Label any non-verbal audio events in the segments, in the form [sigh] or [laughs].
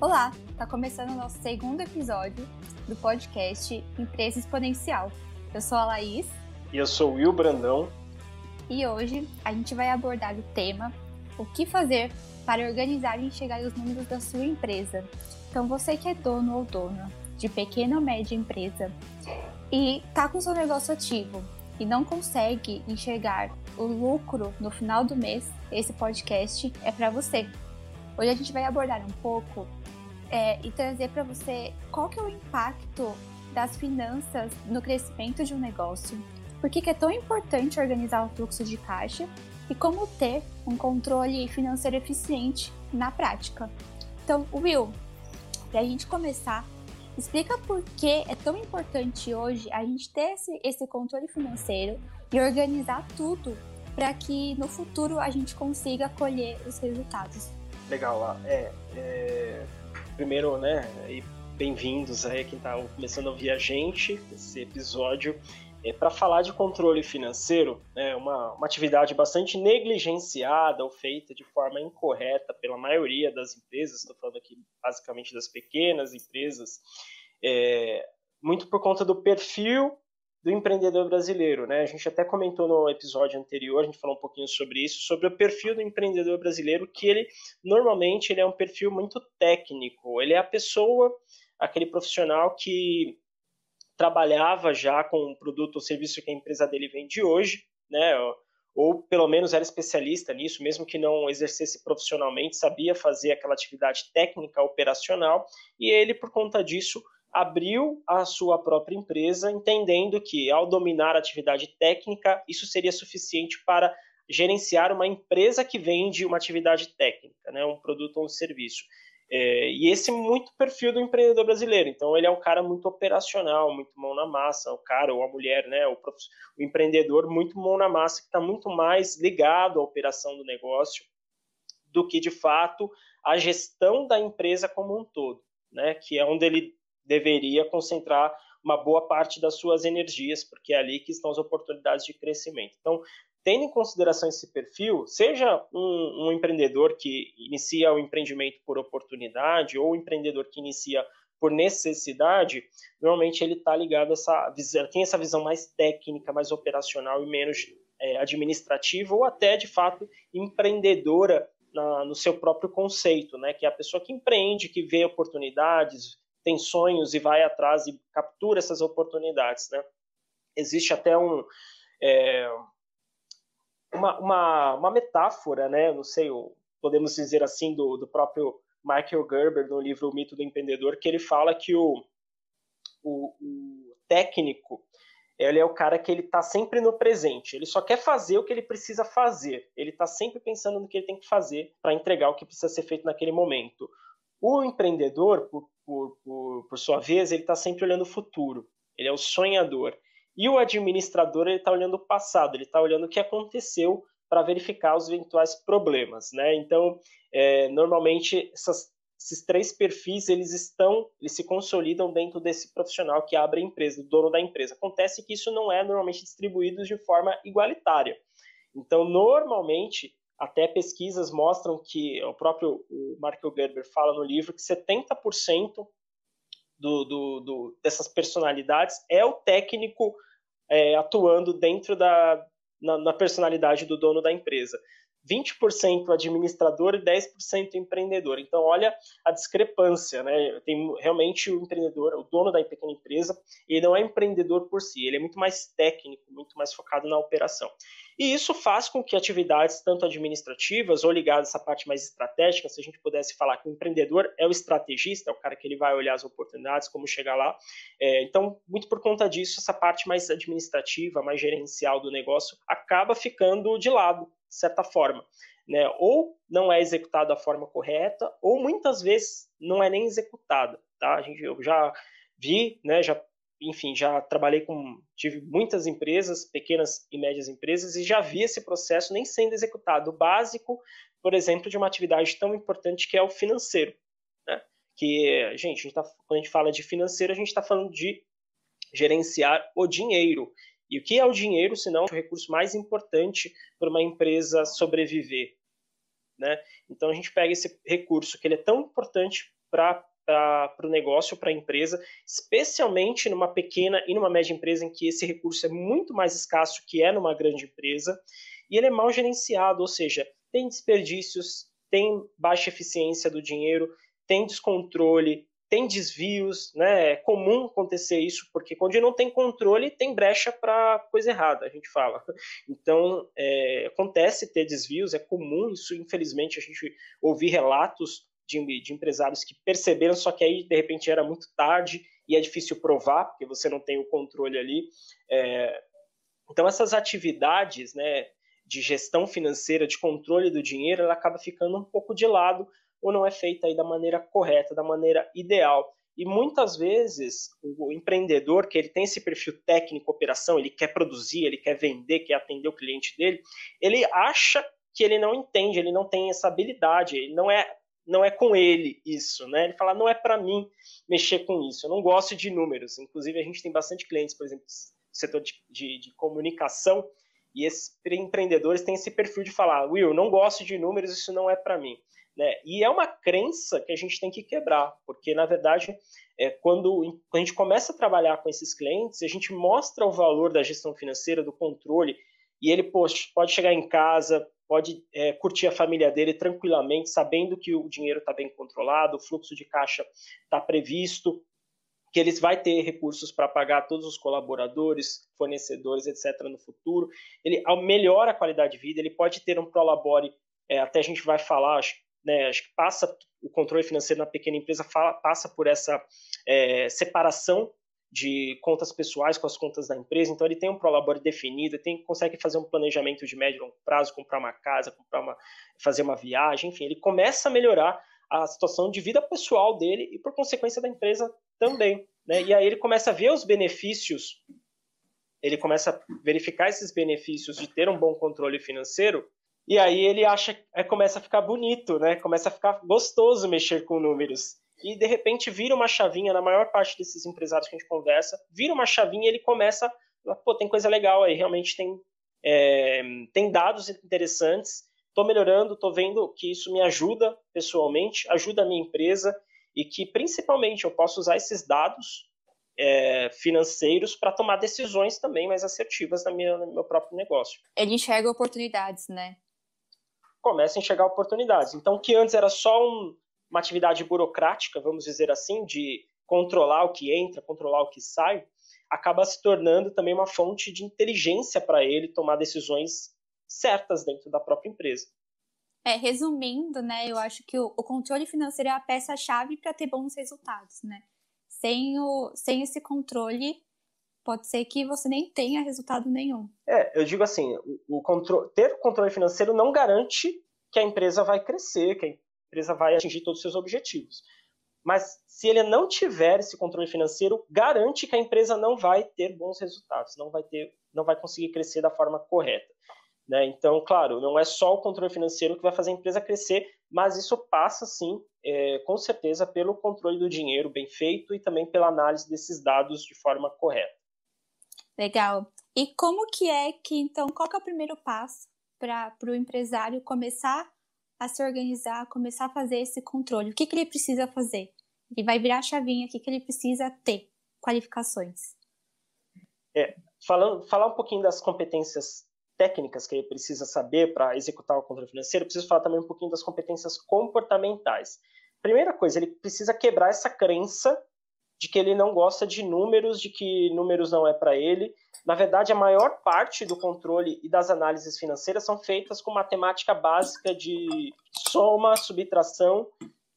Olá, está começando o nosso segundo episódio do podcast Empresa Exponencial. Eu sou a Laís. E eu sou o Will Brandão. E hoje a gente vai abordar o tema O que fazer para organizar e enxergar os números da sua empresa. Então, você que é dono ou dona de pequena ou média empresa e está com seu negócio ativo e não consegue enxergar o lucro no final do mês, esse podcast é para você. Hoje a gente vai abordar um pouco é, e trazer para você qual que é o impacto das finanças no crescimento de um negócio, por que é tão importante organizar o fluxo de caixa e como ter um controle financeiro eficiente na prática. Então, Will, para a gente começar, explica por que é tão importante hoje a gente ter esse, esse controle financeiro e organizar tudo para que no futuro a gente consiga colher os resultados. Legal, é, é primeiro, né, bem-vindos aí quem está começando a ouvir a gente, esse episódio. É, para falar de controle financeiro, é uma, uma atividade bastante negligenciada ou feita de forma incorreta pela maioria das empresas, estou falando aqui basicamente das pequenas empresas, é, muito por conta do perfil do empreendedor brasileiro, né? A gente até comentou no episódio anterior, a gente falou um pouquinho sobre isso, sobre o perfil do empreendedor brasileiro, que ele normalmente ele é um perfil muito técnico. Ele é a pessoa, aquele profissional que trabalhava já com o produto ou serviço que a empresa dele vende hoje, né? Ou pelo menos era especialista nisso, mesmo que não exercesse profissionalmente, sabia fazer aquela atividade técnica operacional, e ele, por conta disso, abriu a sua própria empresa, entendendo que ao dominar a atividade técnica, isso seria suficiente para gerenciar uma empresa que vende uma atividade técnica, né, um produto ou um serviço. É, e esse é muito perfil do empreendedor brasileiro. Então, ele é um cara muito operacional, muito mão na massa, o cara ou a mulher, né, o, o empreendedor muito mão na massa, que está muito mais ligado à operação do negócio do que, de fato, a gestão da empresa como um todo, né, que é onde ele deveria concentrar uma boa parte das suas energias, porque é ali que estão as oportunidades de crescimento. Então, tendo em consideração esse perfil, seja um, um empreendedor que inicia o empreendimento por oportunidade ou um empreendedor que inicia por necessidade, normalmente ele está ligado a essa visão, tem essa visão mais técnica, mais operacional e menos é, administrativa ou até de fato empreendedora na, no seu próprio conceito, né? Que é a pessoa que empreende, que vê oportunidades, tem sonhos e vai atrás e captura essas oportunidades, né? Existe até um é, uma, uma, uma metáfora, né? Não sei, podemos dizer assim, do, do próprio Michael Gerber, no livro O Mito do Empreendedor, que ele fala que o, o, o técnico ele é o cara que ele está sempre no presente. Ele só quer fazer o que ele precisa fazer. Ele está sempre pensando no que ele tem que fazer para entregar o que precisa ser feito naquele momento. O empreendedor, por, por, por, por sua vez, ele está sempre olhando o futuro. Ele é o sonhador. E o administrador ele está olhando o passado, ele está olhando o que aconteceu para verificar os eventuais problemas, né? Então, é, normalmente essas, esses três perfis eles estão, eles se consolidam dentro desse profissional que abre a empresa, o dono da empresa. Acontece que isso não é normalmente distribuído de forma igualitária. Então, normalmente, até pesquisas mostram que o próprio o Marco Gerber fala no livro que 70% do, do, do, dessas personalidades é o técnico é, atuando dentro da na, na, personalidade do dono da empresa. 20% administrador e 10% empreendedor. Então, olha a discrepância, né? Tem realmente o empreendedor, o dono da pequena empresa, ele não é empreendedor por si, ele é muito mais técnico, muito mais focado na operação. E isso faz com que atividades tanto administrativas ou ligadas a essa parte mais estratégica, se a gente pudesse falar que o empreendedor é o estrategista, é o cara que ele vai olhar as oportunidades, como chegar lá. É, então, muito por conta disso, essa parte mais administrativa, mais gerencial do negócio acaba ficando de lado, de certa forma. Né? Ou não é executada da forma correta, ou muitas vezes não é nem executada. Tá? A gente, eu já vi, né, já enfim, já trabalhei com, tive muitas empresas, pequenas e médias empresas, e já vi esse processo nem sendo executado. O básico, por exemplo, de uma atividade tão importante que é o financeiro. Né? Que, gente, a gente tá, quando a gente fala de financeiro, a gente está falando de gerenciar o dinheiro. E o que é o dinheiro, se não o recurso mais importante para uma empresa sobreviver? Né? Então a gente pega esse recurso que ele é tão importante para para o negócio, para a empresa, especialmente numa pequena e numa média empresa em que esse recurso é muito mais escasso que é numa grande empresa, e ele é mal gerenciado, ou seja, tem desperdícios, tem baixa eficiência do dinheiro, tem descontrole, tem desvios, né? É comum acontecer isso, porque quando não tem controle, tem brecha para coisa errada, a gente fala. Então, é, acontece ter desvios, é comum isso, infelizmente, a gente ouvir relatos de, de, empresários que perceberam, só que aí, de repente, era muito tarde e é difícil provar, porque você não tem o controle ali. É, então, essas atividades, né, de gestão financeira, de controle do dinheiro, ela acaba ficando um pouco de lado ou não é feita aí da maneira correta, da maneira ideal. E muitas vezes o empreendedor, que ele tem esse perfil técnico, operação, ele quer produzir, ele quer vender, quer atender o cliente dele, ele acha que ele não entende, ele não tem essa habilidade, ele não é não é com ele isso, né? Ele fala, não é para mim mexer com isso, eu não gosto de números. Inclusive, a gente tem bastante clientes, por exemplo, no setor de, de, de comunicação, e esses empreendedores têm esse perfil de falar, Will, não gosto de números, isso não é para mim. Né? E é uma crença que a gente tem que quebrar, porque na verdade, é, quando, a gente começa a trabalhar com esses clientes, a gente mostra o valor da gestão financeira, do controle, e ele pode, pode chegar em casa, pode é, curtir a família dele tranquilamente, sabendo que o dinheiro está bem controlado, o fluxo de caixa está previsto, que eles vai ter recursos para pagar todos os colaboradores, fornecedores, etc. no futuro. Ele melhora a qualidade de vida, ele pode ter um prolabore, é, até a gente vai falar, acho, né, acho que passa o controle financeiro na pequena empresa fala, passa por essa é, separação de contas pessoais com as contas da empresa, então ele tem um prolabore definido, tem, consegue fazer um planejamento de médio e longo prazo, comprar uma casa, comprar uma, fazer uma viagem, enfim, ele começa a melhorar a situação de vida pessoal dele e, por consequência, da empresa também. Né? E aí ele começa a ver os benefícios, ele começa a verificar esses benefícios de ter um bom controle financeiro e aí ele acha, é, começa a ficar bonito, né? Começa a ficar gostoso mexer com números. E de repente vira uma chavinha, na maior parte desses empresários que a gente conversa, vira uma chavinha e ele começa, pô, tem coisa legal aí, realmente tem, é, tem dados interessantes, estou melhorando, estou vendo que isso me ajuda pessoalmente, ajuda a minha empresa e que principalmente eu posso usar esses dados é, financeiros para tomar decisões também mais assertivas na minha, no meu próprio negócio. Ele enxerga oportunidades, né? começa a enxergar oportunidades. Então, o que antes era só um, uma atividade burocrática, vamos dizer assim, de controlar o que entra, controlar o que sai, acaba se tornando também uma fonte de inteligência para ele tomar decisões certas dentro da própria empresa. É, resumindo, né, eu acho que o, o controle financeiro é a peça-chave para ter bons resultados, né? Sem, o, sem esse controle, pode ser que você nem tenha resultado nenhum. É, eu digo assim, o, o controle, ter controle financeiro não garante que a empresa vai crescer, que empresa vai atingir todos os seus objetivos. Mas se ele não tiver esse controle financeiro, garante que a empresa não vai ter bons resultados, não vai ter, não vai conseguir crescer da forma correta. Né? Então, claro, não é só o controle financeiro que vai fazer a empresa crescer, mas isso passa sim, é, com certeza, pelo controle do dinheiro bem feito e também pela análise desses dados de forma correta. Legal. E como que é que, então, qual que é o primeiro passo para o empresário começar a se organizar, começar a fazer esse controle? O que, que ele precisa fazer? Ele vai virar a chavinha, o que, que ele precisa ter? Qualificações. É, falando, falar um pouquinho das competências técnicas que ele precisa saber para executar o controle financeiro, preciso falar também um pouquinho das competências comportamentais. Primeira coisa, ele precisa quebrar essa crença de que ele não gosta de números, de que números não é para ele. Na verdade, a maior parte do controle e das análises financeiras são feitas com matemática básica de soma, subtração,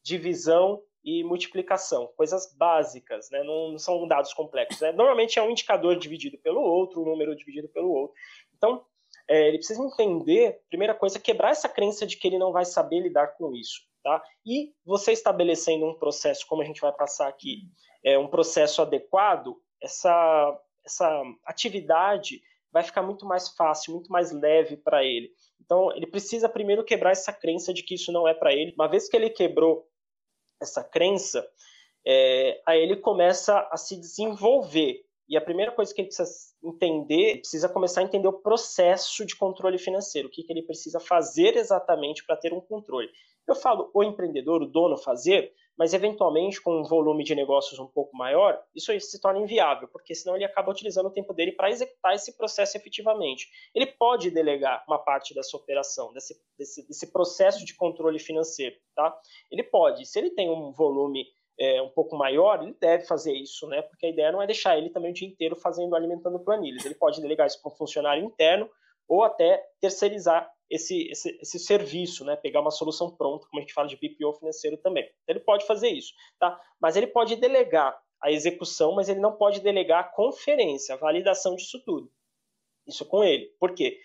divisão e multiplicação, coisas básicas, né? não, são dados complexos. Né? Normalmente é um indicador dividido pelo outro, um número dividido pelo outro. Então, é, ele precisa entender, primeira coisa, quebrar essa crença de que ele não vai saber lidar com isso. Tá? E você estabelecendo um processo, como a gente vai passar aqui, é, um processo adequado, essa, essa atividade vai ficar muito mais fácil, muito mais leve para ele. Então, ele precisa primeiro quebrar essa crença de que isso não é para ele. Uma vez que ele quebrou essa crença, é, aí ele começa a se desenvolver. E a primeira coisa que ele precisa entender, precisa começar a entender o processo de controle financeiro, o que, que ele precisa fazer exatamente para ter um controle. Eu falo o empreendedor, o dono fazer, mas eventualmente com um volume de negócios um pouco maior, isso se torna inviável, porque senão ele acaba utilizando o tempo dele para executar esse processo efetivamente. Ele pode delegar uma parte dessa operação, desse, desse, desse processo de controle financeiro, tá? Ele pode, se ele tem um volume é, um pouco maior, ele deve fazer isso, né? Porque a ideia não é deixar ele também o dia inteiro fazendo, alimentando planilhas. Ele pode delegar isso para um funcionário interno ou até terceirizar esse, esse, esse, serviço, né? Pegar uma solução pronta, como a gente fala de BPO financeiro também. Então, ele pode fazer isso, tá? Mas ele pode delegar a execução, mas ele não pode delegar a conferência, a validação disso tudo. Isso com ele. Por quê?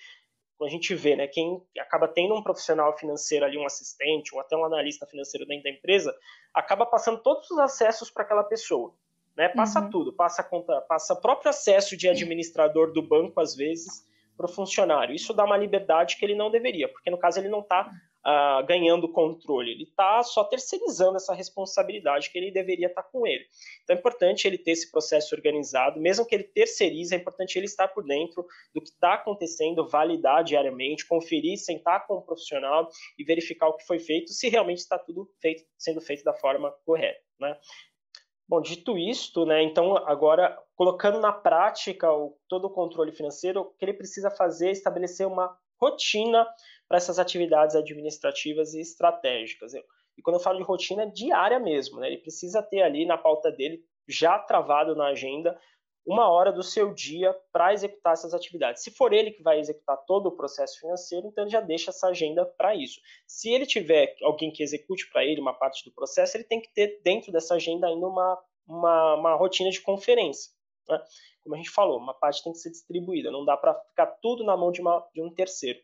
Quando a gente vê, né, quem acaba tendo um profissional financeiro ali, um assistente, ou até um analista financeiro dentro da empresa, acaba passando todos os acessos para aquela pessoa. Né? Passa uhum. tudo, passa conta, passa próprio acesso de administrador do banco, às vezes, para o funcionário. Isso dá uma liberdade que ele não deveria, porque no caso ele não está uh, ganhando controle, ele está só terceirizando essa responsabilidade que ele deveria estar tá com ele. Então é importante ele ter esse processo organizado, mesmo que ele terceirize, é importante ele estar por dentro do que está acontecendo, validar diariamente, conferir, sentar com o profissional e verificar o que foi feito, se realmente está tudo feito, sendo feito da forma correta. Né? Bom, dito isto, né, então agora colocando na prática o, todo o controle financeiro, o que ele precisa fazer é estabelecer uma rotina para essas atividades administrativas e estratégicas. E quando eu falo de rotina, é diária mesmo, né? Ele precisa ter ali na pauta dele, já travado na agenda, uma hora do seu dia para executar essas atividades. Se for ele que vai executar todo o processo financeiro, então ele já deixa essa agenda para isso. Se ele tiver alguém que execute para ele uma parte do processo, ele tem que ter dentro dessa agenda ainda uma, uma, uma rotina de conferência. Né? Como a gente falou, uma parte tem que ser distribuída, não dá para ficar tudo na mão de, uma, de um terceiro.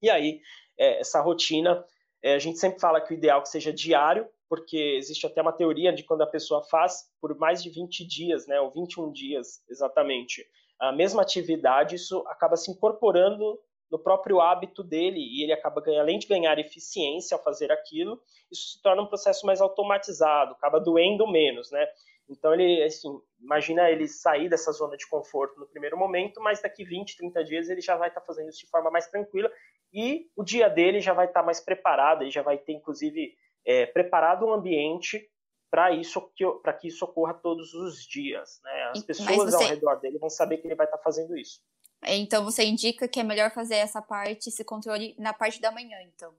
E aí, é, essa rotina, é, a gente sempre fala que o ideal é que seja diário, porque existe até uma teoria de quando a pessoa faz por mais de 20 dias, né, ou 21 dias exatamente, a mesma atividade, isso acaba se incorporando no próprio hábito dele e ele acaba além de ganhar eficiência ao fazer aquilo, isso se torna um processo mais automatizado, acaba doendo menos, né? Então ele, assim, imagina ele sair dessa zona de conforto no primeiro momento, mas daqui 20, 30 dias ele já vai estar fazendo isso de forma mais tranquila e o dia dele já vai estar mais preparado, ele já vai ter inclusive é, preparado um ambiente para isso para que isso ocorra todos os dias, né? As pessoas você... ao redor dele vão saber que ele vai estar fazendo isso. Então você indica que é melhor fazer essa parte, esse controle na parte da manhã, então.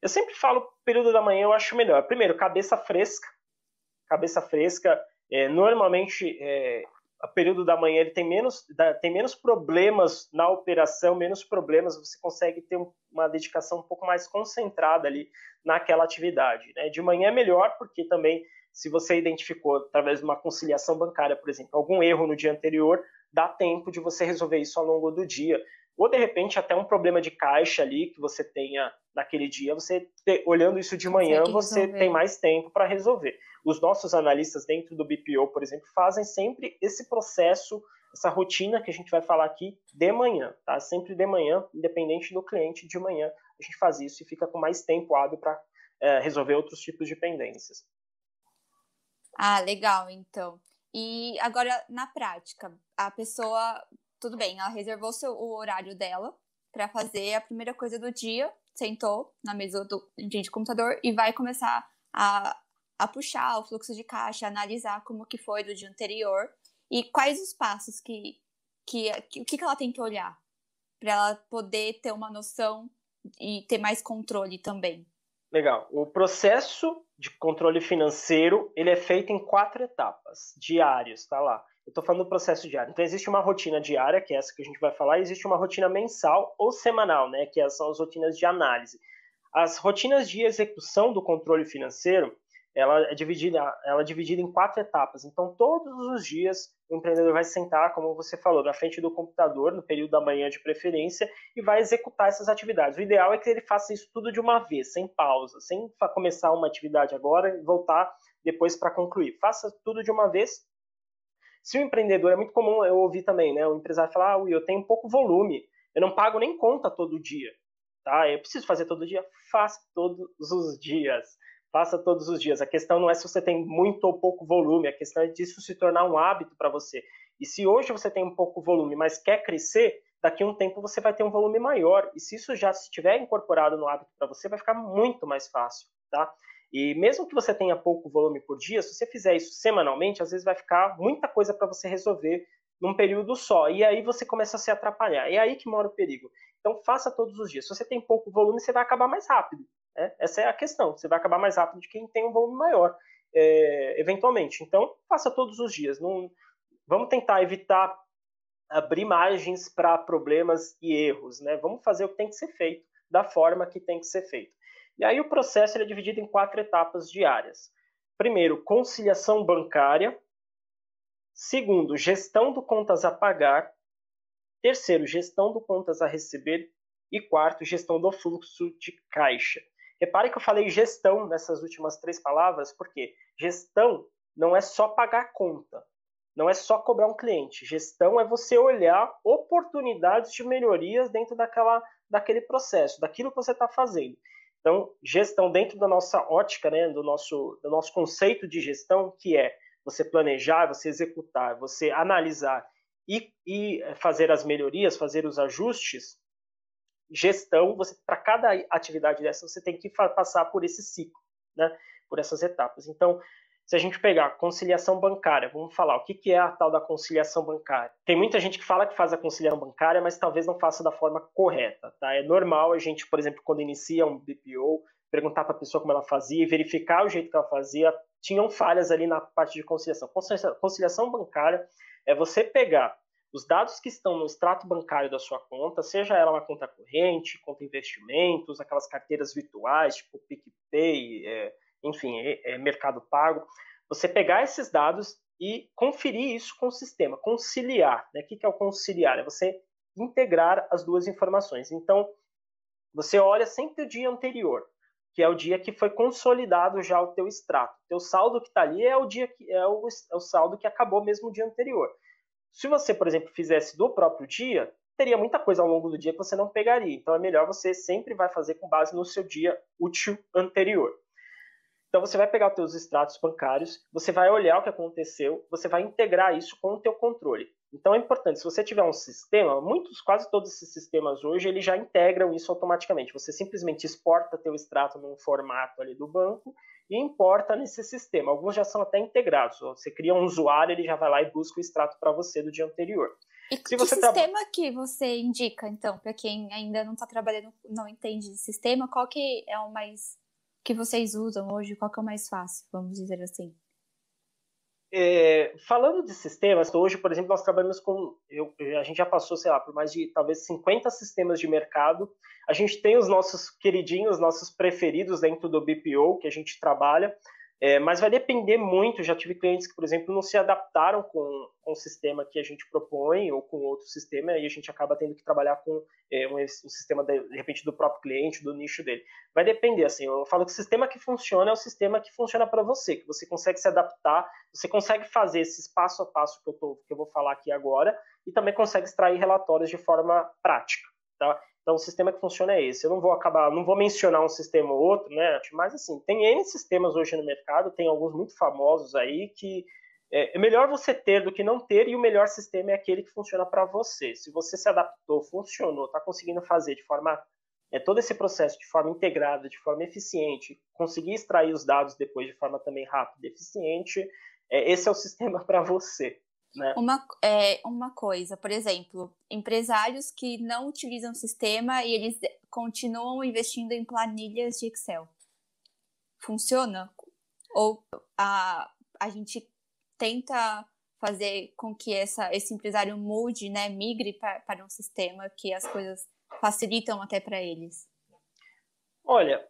Eu sempre falo período da manhã eu acho melhor. Primeiro, cabeça fresca, cabeça fresca. É, normalmente é, período da manhã ele tem menos, tem menos problemas na operação, menos problemas, você consegue ter uma dedicação um pouco mais concentrada ali naquela atividade. Né? De manhã é melhor, porque também, se você identificou, através de uma conciliação bancária, por exemplo, algum erro no dia anterior, dá tempo de você resolver isso ao longo do dia. Ou, de repente, até um problema de caixa ali que você tenha naquele dia, você olhando isso de manhã, você tem mais tempo para resolver os nossos analistas dentro do BPO, por exemplo, fazem sempre esse processo, essa rotina que a gente vai falar aqui de manhã, tá? Sempre de manhã, independente do cliente, de manhã a gente faz isso e fica com mais tempo hábil para é, resolver outros tipos de pendências. Ah, legal, então. E agora, na prática, a pessoa, tudo bem, ela reservou seu, o horário dela para fazer a primeira coisa do dia, sentou na mesa do de computador e vai começar a a puxar o fluxo de caixa, analisar como que foi do dia anterior e quais os passos que, que, que o que, que ela tem que olhar para ela poder ter uma noção e ter mais controle também. Legal. O processo de controle financeiro ele é feito em quatro etapas diárias, tá lá. Eu estou falando do processo diário. Então existe uma rotina diária, que é essa que a gente vai falar, e existe uma rotina mensal ou semanal, né, que são as rotinas de análise. As rotinas de execução do controle financeiro, ela é dividida, ela é dividida em quatro etapas. Então, todos os dias, o empreendedor vai sentar, como você falou, na frente do computador, no período da manhã de preferência, e vai executar essas atividades. O ideal é que ele faça isso tudo de uma vez, sem pausa, sem começar uma atividade agora e voltar depois para concluir. Faça tudo de uma vez. Se o empreendedor, é muito comum eu ouvir também, né? O empresário falar, ah, eu tenho pouco volume, eu não pago nem conta todo dia. Tá? Eu preciso fazer todo dia? Faça todos os dias faça todos os dias. A questão não é se você tem muito ou pouco volume, a questão é disso se tornar um hábito para você. E se hoje você tem um pouco volume, mas quer crescer, daqui a um tempo você vai ter um volume maior. E se isso já estiver incorporado no hábito para você, vai ficar muito mais fácil, tá? E mesmo que você tenha pouco volume por dia, se você fizer isso semanalmente, às vezes vai ficar muita coisa para você resolver num período só. E aí você começa a se atrapalhar. É aí que mora o perigo. Então faça todos os dias. Se você tem pouco volume, você vai acabar mais rápido. Né? Essa é a questão. Você vai acabar mais rápido de quem tem um volume maior, é, eventualmente. Então faça todos os dias. Não, vamos tentar evitar abrir margens para problemas e erros. Né? Vamos fazer o que tem que ser feito da forma que tem que ser feito. E aí o processo é dividido em quatro etapas diárias. Primeiro, conciliação bancária. Segundo, gestão do contas a pagar. Terceiro, gestão do contas a receber. E quarto, gestão do fluxo de caixa. Repare que eu falei gestão nessas últimas três palavras, porque gestão não é só pagar conta, não é só cobrar um cliente. Gestão é você olhar oportunidades de melhorias dentro daquela, daquele processo, daquilo que você está fazendo. Então, gestão dentro da nossa ótica, né, do, nosso, do nosso conceito de gestão, que é você planejar, você executar, você analisar e, e fazer as melhorias, fazer os ajustes, gestão, você para cada atividade dessa, você tem que passar por esse ciclo, né, por essas etapas. Então, se a gente pegar conciliação bancária, vamos falar o que, que é a tal da conciliação bancária. Tem muita gente que fala que faz a conciliação bancária, mas talvez não faça da forma correta. Tá? É normal a gente, por exemplo, quando inicia um BPO, perguntar para a pessoa como ela fazia, verificar o jeito que ela fazia. Tinham falhas ali na parte de conciliação. Conciliação bancária é você pegar os dados que estão no extrato bancário da sua conta, seja ela uma conta corrente, conta investimentos, aquelas carteiras virtuais, tipo PicPay, é, enfim, é, é mercado pago, você pegar esses dados e conferir isso com o sistema, conciliar. Né? O que é o conciliar? É você integrar as duas informações. Então, você olha sempre o dia anterior, que é o dia que foi consolidado já o teu extrato. O teu saldo que está ali é o dia que é o, é o saldo que acabou mesmo o dia anterior. Se você, por exemplo, fizesse do próprio dia, teria muita coisa ao longo do dia que você não pegaria. Então é melhor você sempre vai fazer com base no seu dia útil anterior. Então você vai pegar os seus extratos bancários, você vai olhar o que aconteceu, você vai integrar isso com o teu controle. Então é importante, se você tiver um sistema, muitos, quase todos esses sistemas hoje, eles já integram isso automaticamente. Você simplesmente exporta teu extrato num formato ali do banco e importa nesse sistema. Alguns já são até integrados. Você cria um usuário, ele já vai lá e busca o extrato para você do dia anterior. E se que sistema tra... que você indica, então, para quem ainda não está trabalhando, não entende de sistema, qual que é o mais que vocês usam hoje? Qual que é o mais fácil, vamos dizer assim? É, falando de sistemas, hoje, por exemplo, nós trabalhamos com. Eu, a gente já passou, sei lá, por mais de talvez 50 sistemas de mercado. A gente tem os nossos queridinhos, nossos preferidos dentro do BPO que a gente trabalha. É, mas vai depender muito. Já tive clientes que, por exemplo, não se adaptaram com, com o sistema que a gente propõe ou com outro sistema, e a gente acaba tendo que trabalhar com é, um, um, sistema, de, de, repente, do próprio cliente, do nicho dele. Vai depender, assim, eu falo que o sistema que funciona é o sistema que funciona para você, que você consegue se adaptar, você consegue fazer esses passo a passo que eu, tô, que eu vou falar aqui agora, e também consegue extrair relatórios de forma prática, tá? Então, o sistema que funciona é esse. Eu não vou acabar, não vou mencionar um sistema ou outro, né? Mas assim, tem N sistemas hoje no mercado, tem alguns muito famosos aí que é, é melhor você ter do que não ter, e o melhor sistema é aquele que funciona para você. Se você se adaptou, funcionou, está conseguindo fazer de forma é, todo esse processo de forma integrada, de forma eficiente, conseguir extrair os dados depois de forma também rápida e eficiente, é, esse é o [laughs] sistema para você. Né? Uma, é, uma coisa, por exemplo, empresários que não utilizam o sistema e eles continuam investindo em planilhas de Excel. Funciona? Ou a, a gente tenta fazer com que essa, esse empresário mude, né, migre para, para um sistema que as coisas facilitam até para eles? Olha,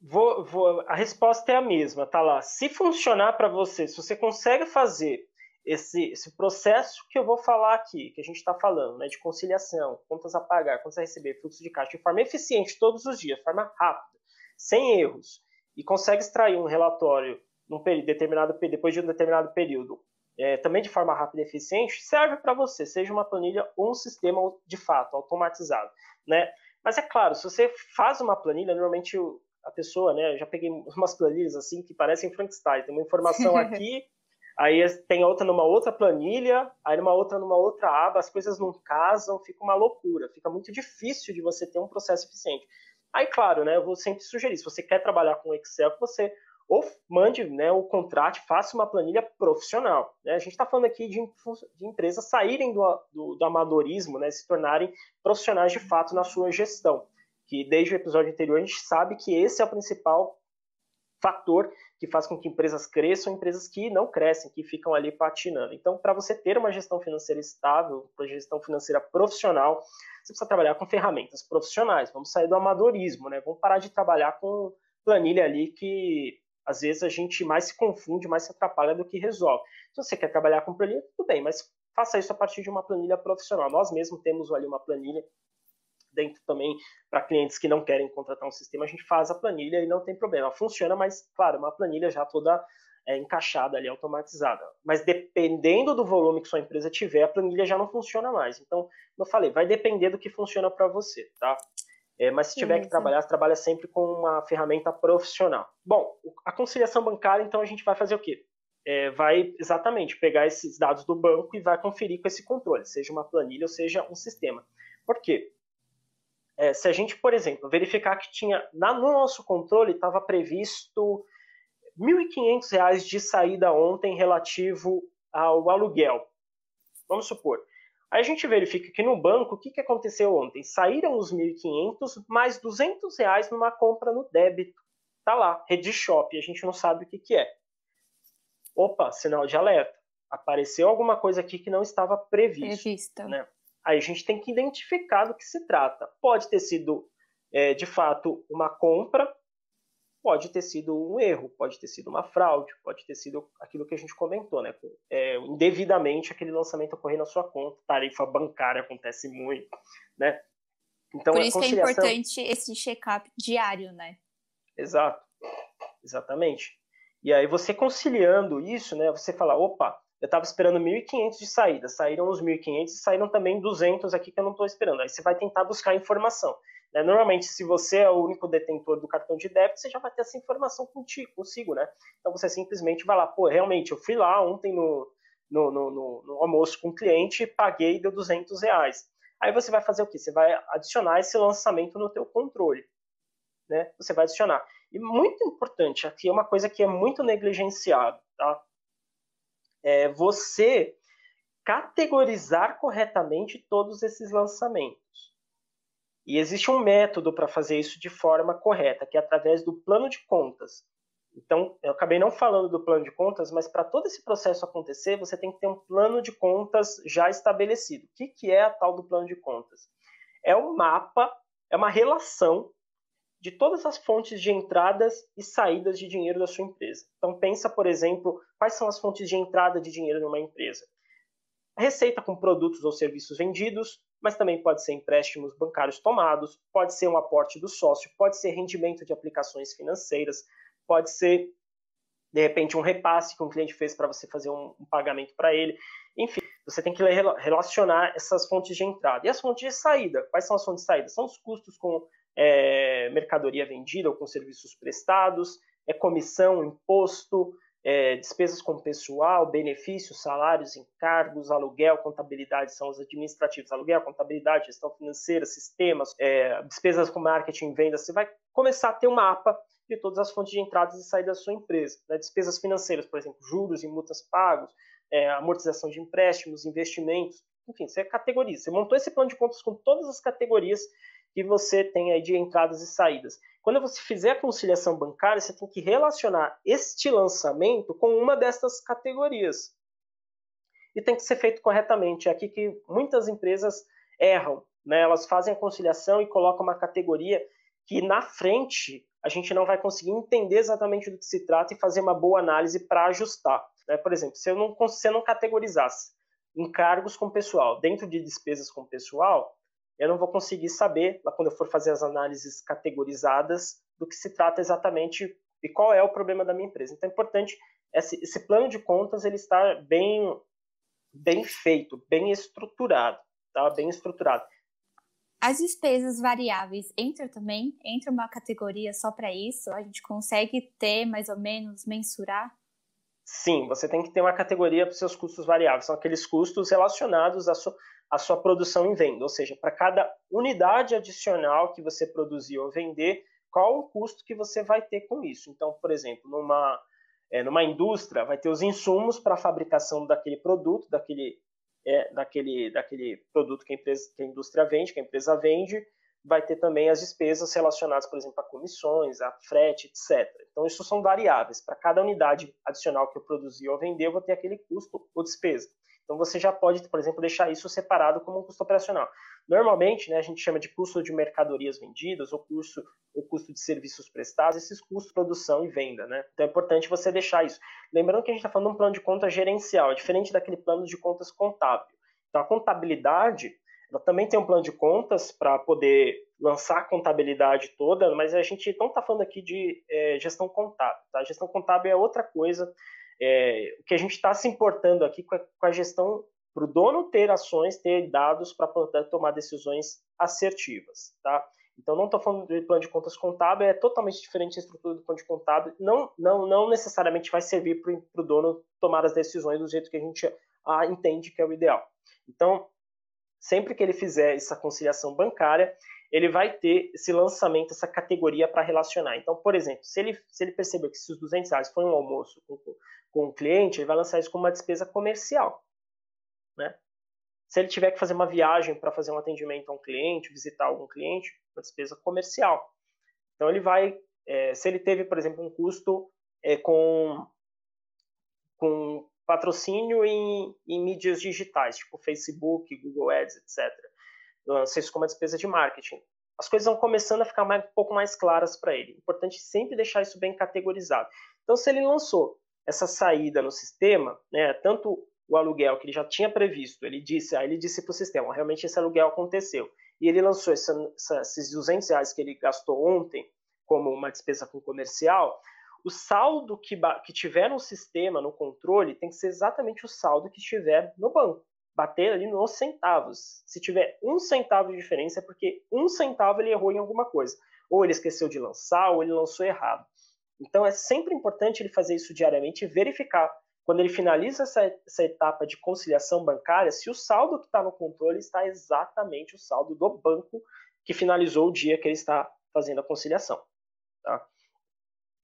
vou, vou, a resposta é a mesma, tá lá. Se funcionar para você, se você consegue fazer esse, esse processo que eu vou falar aqui, que a gente está falando, né, de conciliação, contas a pagar, contas a receber, fluxo de caixa, de forma eficiente todos os dias, de forma rápida, sem erros, e consegue extrair um relatório num período, determinado, depois de um determinado período, é, também de forma rápida e eficiente, serve para você, seja uma planilha ou um sistema de fato automatizado, né? Mas é claro, se você faz uma planilha, normalmente a pessoa, né? Eu já peguei [laughs] umas planilhas assim que parecem Frankenstein, tem uma informação [laughs] aqui aí tem outra numa outra planilha, aí numa outra numa outra aba, as coisas não casam, fica uma loucura, fica muito difícil de você ter um processo eficiente. Aí, claro, né, eu vou sempre sugerir, se você quer trabalhar com Excel, você ou mande né, o contrato, faça uma planilha profissional. Né? A gente está falando aqui de, de empresas saírem do, do, do amadorismo, né, se tornarem profissionais de fato na sua gestão. Que desde o episódio anterior a gente sabe que esse é o principal fator que faz com que empresas cresçam, empresas que não crescem, que ficam ali patinando. Então, para você ter uma gestão financeira estável, uma gestão financeira profissional, você precisa trabalhar com ferramentas profissionais. Vamos sair do amadorismo, né? Vamos parar de trabalhar com planilha ali que às vezes a gente mais se confunde, mais se atrapalha do que resolve. Se você quer trabalhar com planilha, tudo bem, mas faça isso a partir de uma planilha profissional. Nós mesmos temos ali uma planilha dentro também para clientes que não querem contratar um sistema, a gente faz a planilha e não tem problema. Funciona, mas claro, uma planilha já toda é, encaixada ali, automatizada. Mas dependendo do volume que sua empresa tiver, a planilha já não funciona mais. Então, como eu falei, vai depender do que funciona para você, tá? É, mas se tiver que trabalhar, você trabalha sempre com uma ferramenta profissional. Bom, a conciliação bancária, então a gente vai fazer o quê? É, vai exatamente pegar esses dados do banco e vai conferir com esse controle, seja uma planilha ou seja um sistema. Por quê? É, se a gente, por exemplo, verificar que tinha na, no nosso controle estava previsto R$ 1.500 de saída ontem relativo ao aluguel. Vamos supor, Aí a gente verifica que no banco, o que, que aconteceu ontem? Saíram os 1.500 mais 200 reais numa compra no débito. Tá lá, rede shop, a gente não sabe o que, que é. Opa, sinal de alerta. Apareceu alguma coisa aqui que não estava previsto. Prevista. Né? Aí a gente tem que identificar do que se trata. Pode ter sido, é, de fato, uma compra pode ter sido um erro, pode ter sido uma fraude, pode ter sido aquilo que a gente comentou, né? É, indevidamente aquele lançamento ocorrer na sua conta, tarifa bancária acontece muito, né? Então, Por isso conciliação... que é importante esse check-up diário, né? Exato, exatamente. E aí você conciliando isso, né? Você fala, opa, eu estava esperando 1.500 de saída, saíram os 1.500 e saíram também 200 aqui que eu não estou esperando. Aí você vai tentar buscar informação. Né? Normalmente, se você é o único detentor do cartão de débito, você já vai ter essa informação contigo, consigo, né? Então você simplesmente vai lá, pô, realmente, eu fui lá ontem no, no, no, no, no almoço com o cliente, paguei e deu 200 reais. Aí você vai fazer o quê? Você vai adicionar esse lançamento no teu controle, né? Você vai adicionar. E muito importante, aqui é uma coisa que é muito negligenciada, tá? É você categorizar corretamente todos esses lançamentos. E existe um método para fazer isso de forma correta, que é através do plano de contas. Então, eu acabei não falando do plano de contas, mas para todo esse processo acontecer, você tem que ter um plano de contas já estabelecido. O que, que é a tal do plano de contas? É um mapa, é uma relação de todas as fontes de entradas e saídas de dinheiro da sua empresa. Então, pensa, por exemplo, quais são as fontes de entrada de dinheiro numa empresa. Receita com produtos ou serviços vendidos, mas também pode ser empréstimos bancários tomados, pode ser um aporte do sócio, pode ser rendimento de aplicações financeiras, pode ser, de repente, um repasse que um cliente fez para você fazer um, um pagamento para ele. Enfim, você tem que relacionar essas fontes de entrada. E as fontes de saída? Quais são as fontes de saída? São os custos com é, mercadoria vendida ou com serviços prestados, é comissão, imposto, é, despesas com pessoal, benefícios, salários, encargos, aluguel, contabilidade são os administrativos. Aluguel, contabilidade, gestão financeira, sistemas, é, despesas com marketing, vendas. Você vai começar a ter um mapa de todas as fontes de entradas e saídas da sua empresa. Né? Despesas financeiras, por exemplo, juros e multas pagos, é, amortização de empréstimos, investimentos, enfim, você categoriza. Você montou esse plano de contas com todas as categorias que você tem aí de entradas e saídas. Quando você fizer a conciliação bancária, você tem que relacionar este lançamento com uma dessas categorias. E tem que ser feito corretamente. É aqui que muitas empresas erram. Né? Elas fazem a conciliação e colocam uma categoria que na frente a gente não vai conseguir entender exatamente do que se trata e fazer uma boa análise para ajustar. Né? Por exemplo, se eu não, se eu não categorizasse encargos com pessoal dentro de despesas com pessoal, eu não vou conseguir saber, lá quando eu for fazer as análises categorizadas, do que se trata exatamente e qual é o problema da minha empresa. Então é importante esse, esse plano de contas ele está bem bem feito, bem estruturado, tá? Bem estruturado. As despesas variáveis entram também? Entra uma categoria só para isso? A gente consegue ter mais ou menos mensurar? Sim, você tem que ter uma categoria para os seus custos variáveis. São aqueles custos relacionados à sua, a sua produção em venda, ou seja, para cada unidade adicional que você produzir ou vender, qual o custo que você vai ter com isso. Então, por exemplo, numa, é, numa indústria, vai ter os insumos para a fabricação daquele produto, daquele, é, daquele, daquele produto que a, empresa, que a indústria vende, que a empresa vende, vai ter também as despesas relacionadas, por exemplo, a comissões, a frete, etc. Então, isso são variáveis. Para cada unidade adicional que eu produzir ou vender, eu vou ter aquele custo ou despesa. Então você já pode, por exemplo, deixar isso separado como um custo operacional. Normalmente, né, a gente chama de custo de mercadorias vendidas ou custo, ou custo de serviços prestados, esses custos de produção e venda. Né? Então é importante você deixar isso. Lembrando que a gente está falando de um plano de conta gerencial, é diferente daquele plano de contas contábil. Então a contabilidade, ela também tem um plano de contas para poder lançar a contabilidade toda, mas a gente não está falando aqui de é, gestão contábil. Tá? Gestão contábil é outra coisa é, o que a gente está se importando aqui com a, com a gestão para o dono ter ações, ter dados para poder tomar decisões assertivas, tá? Então, não estou falando de plano de contas contábil, é totalmente diferente a estrutura do plano de contábil. Não, não, não necessariamente vai servir para o dono tomar as decisões do jeito que a gente ah, entende que é o ideal. Então, sempre que ele fizer essa conciliação bancária, ele vai ter esse lançamento, essa categoria para relacionar. Então, por exemplo, se ele, se ele perceber que esses 200 reais foi um almoço com, com o cliente, ele vai lançar isso como uma despesa comercial. Né? Se ele tiver que fazer uma viagem para fazer um atendimento a um cliente, visitar algum cliente, uma despesa comercial. Então, ele vai, é, se ele teve, por exemplo, um custo é, com, com patrocínio em, em mídias digitais, tipo Facebook, Google Ads, etc lança isso como uma despesa de marketing. As coisas vão começando a ficar mais, um pouco mais claras para ele. Importante sempre deixar isso bem categorizado. Então, se ele lançou essa saída no sistema, né, tanto o aluguel que ele já tinha previsto, ele disse, aí ele disse para o sistema, realmente esse aluguel aconteceu, e ele lançou essa, essa, esses 200 reais que ele gastou ontem como uma despesa com comercial, o saldo que, que tiver no sistema, no controle, tem que ser exatamente o saldo que estiver no banco bater ali nos centavos. Se tiver um centavo de diferença, é porque um centavo ele errou em alguma coisa. Ou ele esqueceu de lançar, ou ele lançou errado. Então é sempre importante ele fazer isso diariamente e verificar, quando ele finaliza essa, essa etapa de conciliação bancária, se o saldo que está no controle está exatamente o saldo do banco que finalizou o dia que ele está fazendo a conciliação. Tá?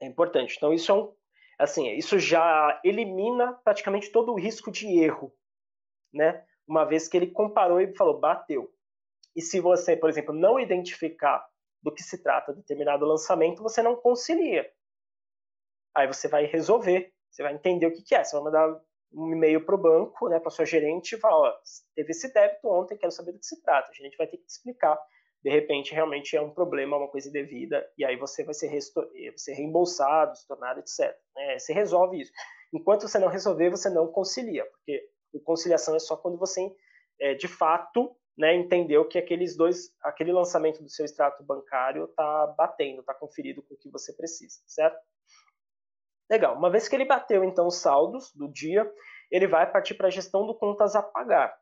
É importante. Então isso é um, assim, isso já elimina praticamente todo o risco de erro né? Uma vez que ele comparou e falou, bateu. E se você, por exemplo, não identificar do que se trata determinado lançamento, você não concilia. Aí você vai resolver, você vai entender o que, que é. Você vai mandar um e-mail para o banco, né, para sua gerente, e falar: ó, teve esse débito ontem, quero saber do que se trata. A gerente vai ter que te explicar. De repente, realmente é um problema, uma coisa indevida, e aí você vai ser, ser reembolsado, se tornar, etc. Né? Você resolve isso. Enquanto você não resolver, você não concilia, porque conciliação é só quando você, é, de fato, né, entendeu que aqueles dois, aquele lançamento do seu extrato bancário está batendo, está conferido com o que você precisa, certo? Legal. Uma vez que ele bateu então os saldos do dia, ele vai partir para a gestão do contas a pagar.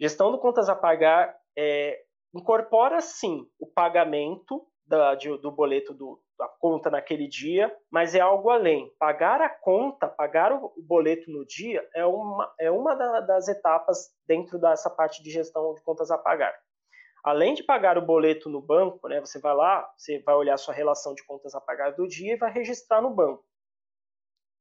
Gestão do contas a pagar é, incorpora sim o pagamento da, de, do boleto do, a conta naquele dia, mas é algo além. Pagar a conta, pagar o boleto no dia é uma, é uma da, das etapas dentro dessa parte de gestão de contas a pagar. Além de pagar o boleto no banco, né, você vai lá, você vai olhar sua relação de contas a pagar do dia e vai registrar no banco.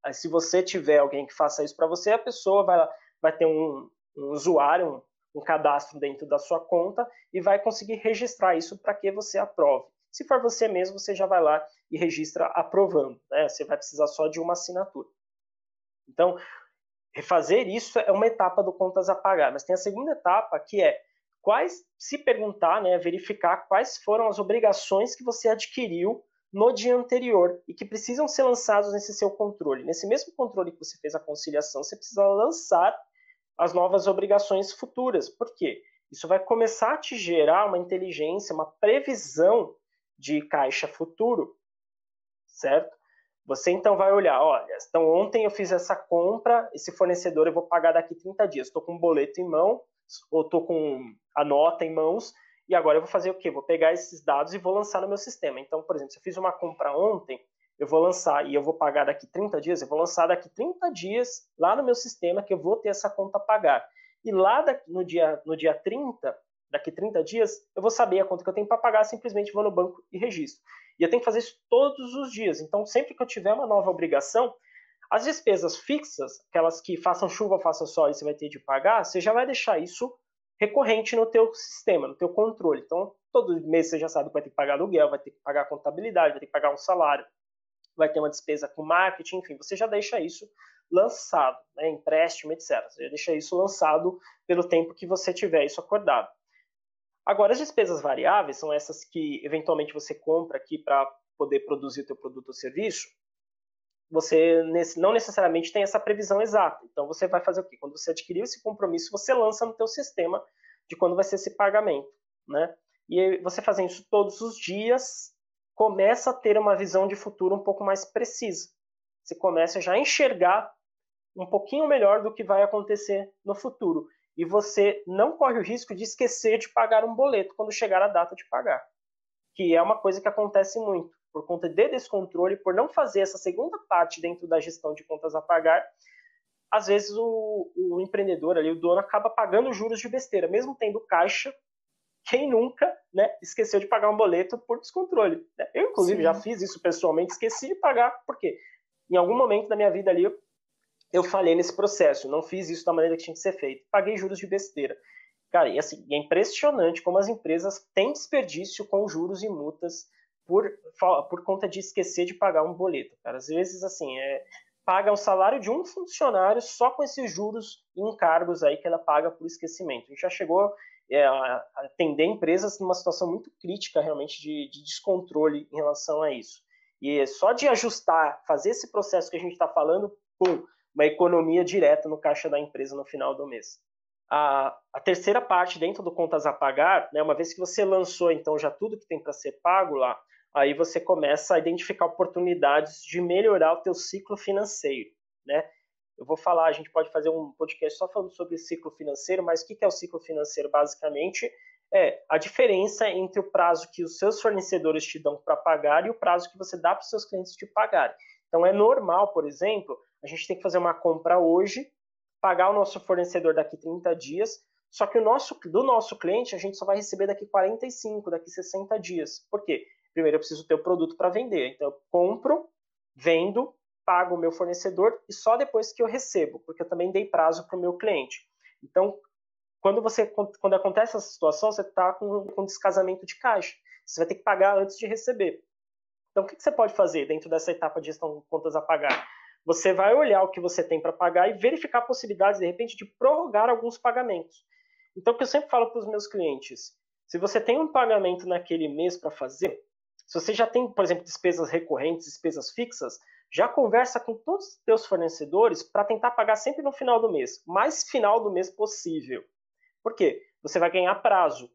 Aí, se você tiver alguém que faça isso para você, a pessoa vai, vai ter um, um usuário, um, um cadastro dentro da sua conta e vai conseguir registrar isso para que você aprove. Se for você mesmo, você já vai lá e registra aprovando. Né? Você vai precisar só de uma assinatura. Então, refazer isso é uma etapa do contas a pagar. Mas tem a segunda etapa, que é quais, se perguntar, né, verificar quais foram as obrigações que você adquiriu no dia anterior e que precisam ser lançados nesse seu controle. Nesse mesmo controle que você fez a conciliação, você precisa lançar as novas obrigações futuras. Por quê? Isso vai começar a te gerar uma inteligência, uma previsão de caixa futuro, certo? Você então vai olhar, olha, então ontem eu fiz essa compra, esse fornecedor eu vou pagar daqui 30 dias. Estou com um boleto em mão, ou estou com a nota em mãos, e agora eu vou fazer o quê? Vou pegar esses dados e vou lançar no meu sistema. Então, por exemplo, se eu fiz uma compra ontem, eu vou lançar e eu vou pagar daqui 30 dias, eu vou lançar daqui 30 dias lá no meu sistema que eu vou ter essa conta a pagar. E lá no dia, no dia 30, daqui 30 dias, eu vou saber a conta que eu tenho para pagar, simplesmente vou no banco e registro. E eu tenho que fazer isso todos os dias. Então, sempre que eu tiver uma nova obrigação, as despesas fixas, aquelas que façam chuva façam sol e você vai ter de pagar, você já vai deixar isso recorrente no teu sistema, no teu controle. Então, todo mês você já sabe que vai ter que pagar aluguel, vai ter que pagar contabilidade, vai ter que pagar um salário, vai ter uma despesa com marketing, enfim, você já deixa isso lançado, né, empréstimo, etc. Você já deixa isso lançado pelo tempo que você tiver isso acordado. Agora, as despesas variáveis são essas que eventualmente você compra aqui para poder produzir o teu produto ou serviço, você não necessariamente tem essa previsão exata. Então você vai fazer o quê? Quando você adquiriu esse compromisso, você lança no teu sistema de quando vai ser esse pagamento, né? E você fazendo isso todos os dias, começa a ter uma visão de futuro um pouco mais precisa. Você começa já a enxergar um pouquinho melhor do que vai acontecer no futuro. E você não corre o risco de esquecer de pagar um boleto quando chegar a data de pagar. Que é uma coisa que acontece muito por conta de descontrole, por não fazer essa segunda parte dentro da gestão de contas a pagar, às vezes o, o empreendedor ali, o dono, acaba pagando juros de besteira, mesmo tendo caixa. Quem nunca né, esqueceu de pagar um boleto por descontrole? Né? Eu, inclusive, Sim. já fiz isso pessoalmente, esqueci de pagar, porque em algum momento da minha vida ali eu, eu falhei nesse processo, não fiz isso da maneira que tinha que ser feito, paguei juros de besteira. Cara, e assim, é impressionante como as empresas têm desperdício com juros e multas por, por conta de esquecer de pagar um boleto. Cara. Às vezes, assim, é, paga o salário de um funcionário só com esses juros e encargos aí que ela paga por esquecimento. A gente já chegou é, a atender empresas numa situação muito crítica, realmente, de, de descontrole em relação a isso. E só de ajustar, fazer esse processo que a gente está falando, pum, uma economia direta no caixa da empresa no final do mês. A, a, terceira parte dentro do contas a pagar, né, uma vez que você lançou então já tudo que tem para ser pago lá, aí você começa a identificar oportunidades de melhorar o teu ciclo financeiro, né? Eu vou falar, a gente pode fazer um podcast só falando sobre ciclo financeiro, mas o que é o ciclo financeiro basicamente? É a diferença entre o prazo que os seus fornecedores te dão para pagar e o prazo que você dá para os seus clientes te pagarem. Então é normal, por exemplo, a gente tem que fazer uma compra hoje, pagar o nosso fornecedor daqui 30 dias, só que o nosso, do nosso cliente a gente só vai receber daqui 45, daqui 60 dias. Por quê? primeiro eu preciso ter o produto para vender. Então eu compro, vendo, pago o meu fornecedor e só depois que eu recebo, porque eu também dei prazo para o meu cliente. Então, quando você quando acontece essa situação, você está com, com descasamento de caixa. Você vai ter que pagar antes de receber. Então, o que, que você pode fazer dentro dessa etapa de gestão de contas a pagar? Você vai olhar o que você tem para pagar e verificar possibilidades, de repente, de prorrogar alguns pagamentos. Então, o que eu sempre falo para os meus clientes, se você tem um pagamento naquele mês para fazer, se você já tem, por exemplo, despesas recorrentes, despesas fixas, já conversa com todos os seus fornecedores para tentar pagar sempre no final do mês, mais final do mês possível. Por quê? Você vai ganhar prazo.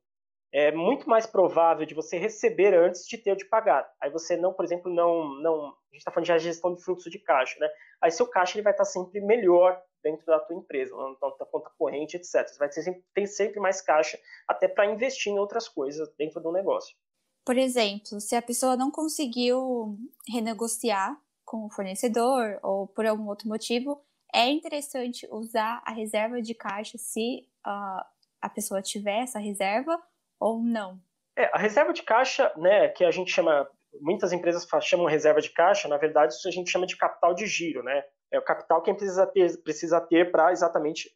É muito mais provável de você receber antes de ter de pagar. Aí você não, por exemplo, não, não, a gente está falando de gestão de fluxo de caixa, né? Aí seu caixa ele vai estar tá sempre melhor dentro da tua empresa, na tua conta corrente, etc. Você vai ter, ter sempre mais caixa até para investir em outras coisas dentro do negócio. Por exemplo, se a pessoa não conseguiu renegociar com o fornecedor ou por algum outro motivo, é interessante usar a reserva de caixa se uh, a pessoa tiver essa reserva ou não. É, a reserva de caixa, né, que a gente chama, muitas empresas chamam reserva de caixa, na verdade isso a gente chama de capital de giro, né? É o capital que precisa ter, precisa ter para exatamente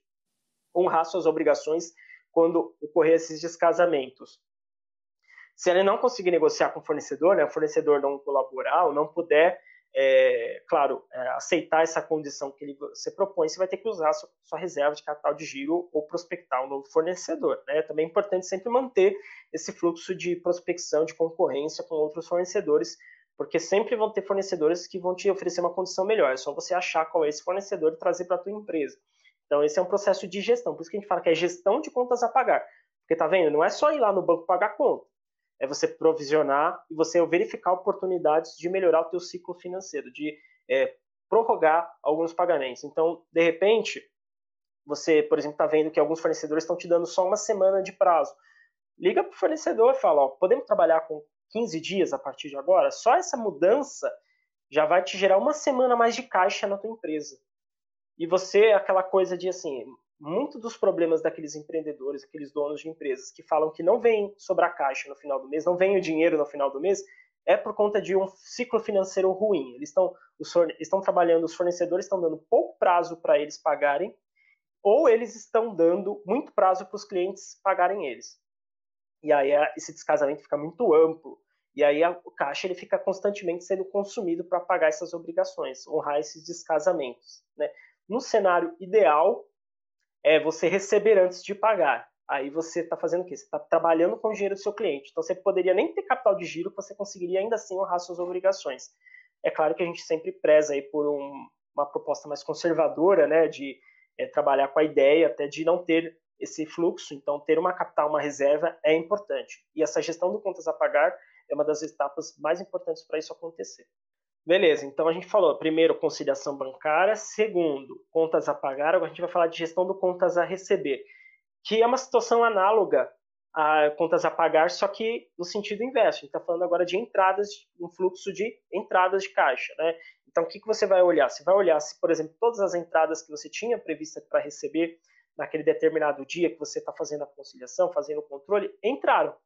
honrar suas obrigações quando ocorrer esses descasamentos. Se ele não conseguir negociar com o fornecedor, né, o fornecedor não colaborar ou não puder, é, claro, é, aceitar essa condição que ele, você propõe, você vai ter que usar sua, sua, reserva de capital de giro ou prospectar um novo fornecedor. Né? Também é importante sempre manter esse fluxo de prospecção, de concorrência com outros fornecedores, porque sempre vão ter fornecedores que vão te oferecer uma condição melhor. É só você achar qual é esse fornecedor e trazer para a tua empresa. Então, esse é um processo de gestão. Por isso que a gente fala que é gestão de contas a pagar. Porque, tá vendo? Não é só ir lá no banco pagar conta é você provisionar e você verificar oportunidades de melhorar o teu ciclo financeiro, de é, prorrogar alguns pagamentos. Então, de repente, você, por exemplo, está vendo que alguns fornecedores estão te dando só uma semana de prazo. Liga para o fornecedor e fala, ó, podemos trabalhar com 15 dias a partir de agora? Só essa mudança já vai te gerar uma semana mais de caixa na tua empresa. E você, aquela coisa de assim, muito dos problemas daqueles empreendedores, aqueles donos de empresas que falam que não vem sobrar caixa no final do mês, não vem o dinheiro no final do mês, é por conta de um ciclo financeiro ruim. Eles estão, estão trabalhando, os fornecedores estão dando pouco prazo para eles pagarem, ou eles estão dando muito prazo para os clientes pagarem eles. E aí esse descasamento fica muito amplo. E aí o caixa ele fica constantemente sendo consumido para pagar essas obrigações, honrar esses descasamentos. Né? No cenário ideal, é você receber antes de pagar. Aí você está fazendo o quê? Você está trabalhando com o dinheiro do seu cliente. Então você poderia nem ter capital de giro, você conseguiria ainda assim honrar suas obrigações. É claro que a gente sempre preza aí por um, uma proposta mais conservadora, né, de é, trabalhar com a ideia até de não ter esse fluxo. Então ter uma capital, uma reserva é importante. E essa gestão do contas a pagar é uma das etapas mais importantes para isso acontecer. Beleza, então a gente falou, primeiro, conciliação bancária, segundo, contas a pagar, agora a gente vai falar de gestão do contas a receber, que é uma situação análoga a contas a pagar, só que no sentido inverso. A gente está falando agora de entradas, um fluxo de entradas de caixa. Né? Então, o que, que você vai olhar? Você vai olhar se, por exemplo, todas as entradas que você tinha prevista para receber naquele determinado dia que você está fazendo a conciliação, fazendo o controle, entraram.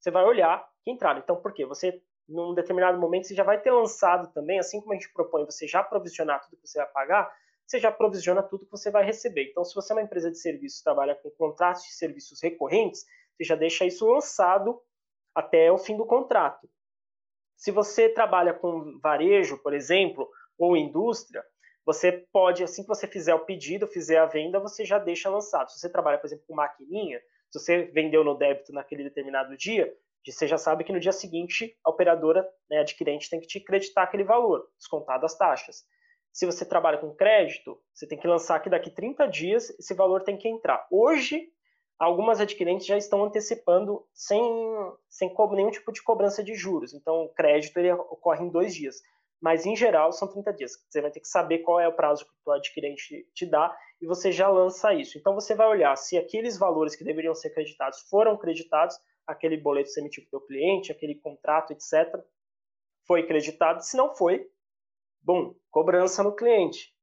Você vai olhar que entraram. Então, por quê? Você num determinado momento você já vai ter lançado também, assim como a gente propõe você já provisionar tudo que você vai pagar, você já provisiona tudo que você vai receber. Então, se você é uma empresa de serviços, trabalha com contratos de serviços recorrentes, você já deixa isso lançado até o fim do contrato. Se você trabalha com varejo, por exemplo, ou indústria, você pode, assim que você fizer o pedido, fizer a venda, você já deixa lançado. Se você trabalha, por exemplo, com maquininha, se você vendeu no débito naquele determinado dia, você já sabe que no dia seguinte a operadora né, adquirente tem que te creditar aquele valor, descontado as taxas. Se você trabalha com crédito, você tem que lançar que daqui 30 dias esse valor tem que entrar. Hoje, algumas adquirentes já estão antecipando sem, sem nenhum tipo de cobrança de juros. Então, o crédito ele ocorre em dois dias. Mas, em geral, são 30 dias. Você vai ter que saber qual é o prazo que o adquirente te dá e você já lança isso. Então, você vai olhar se aqueles valores que deveriam ser creditados foram creditados, aquele boleto que você emitiu para o cliente, aquele contrato, etc., foi creditado. Se não foi, bom, cobrança no cliente.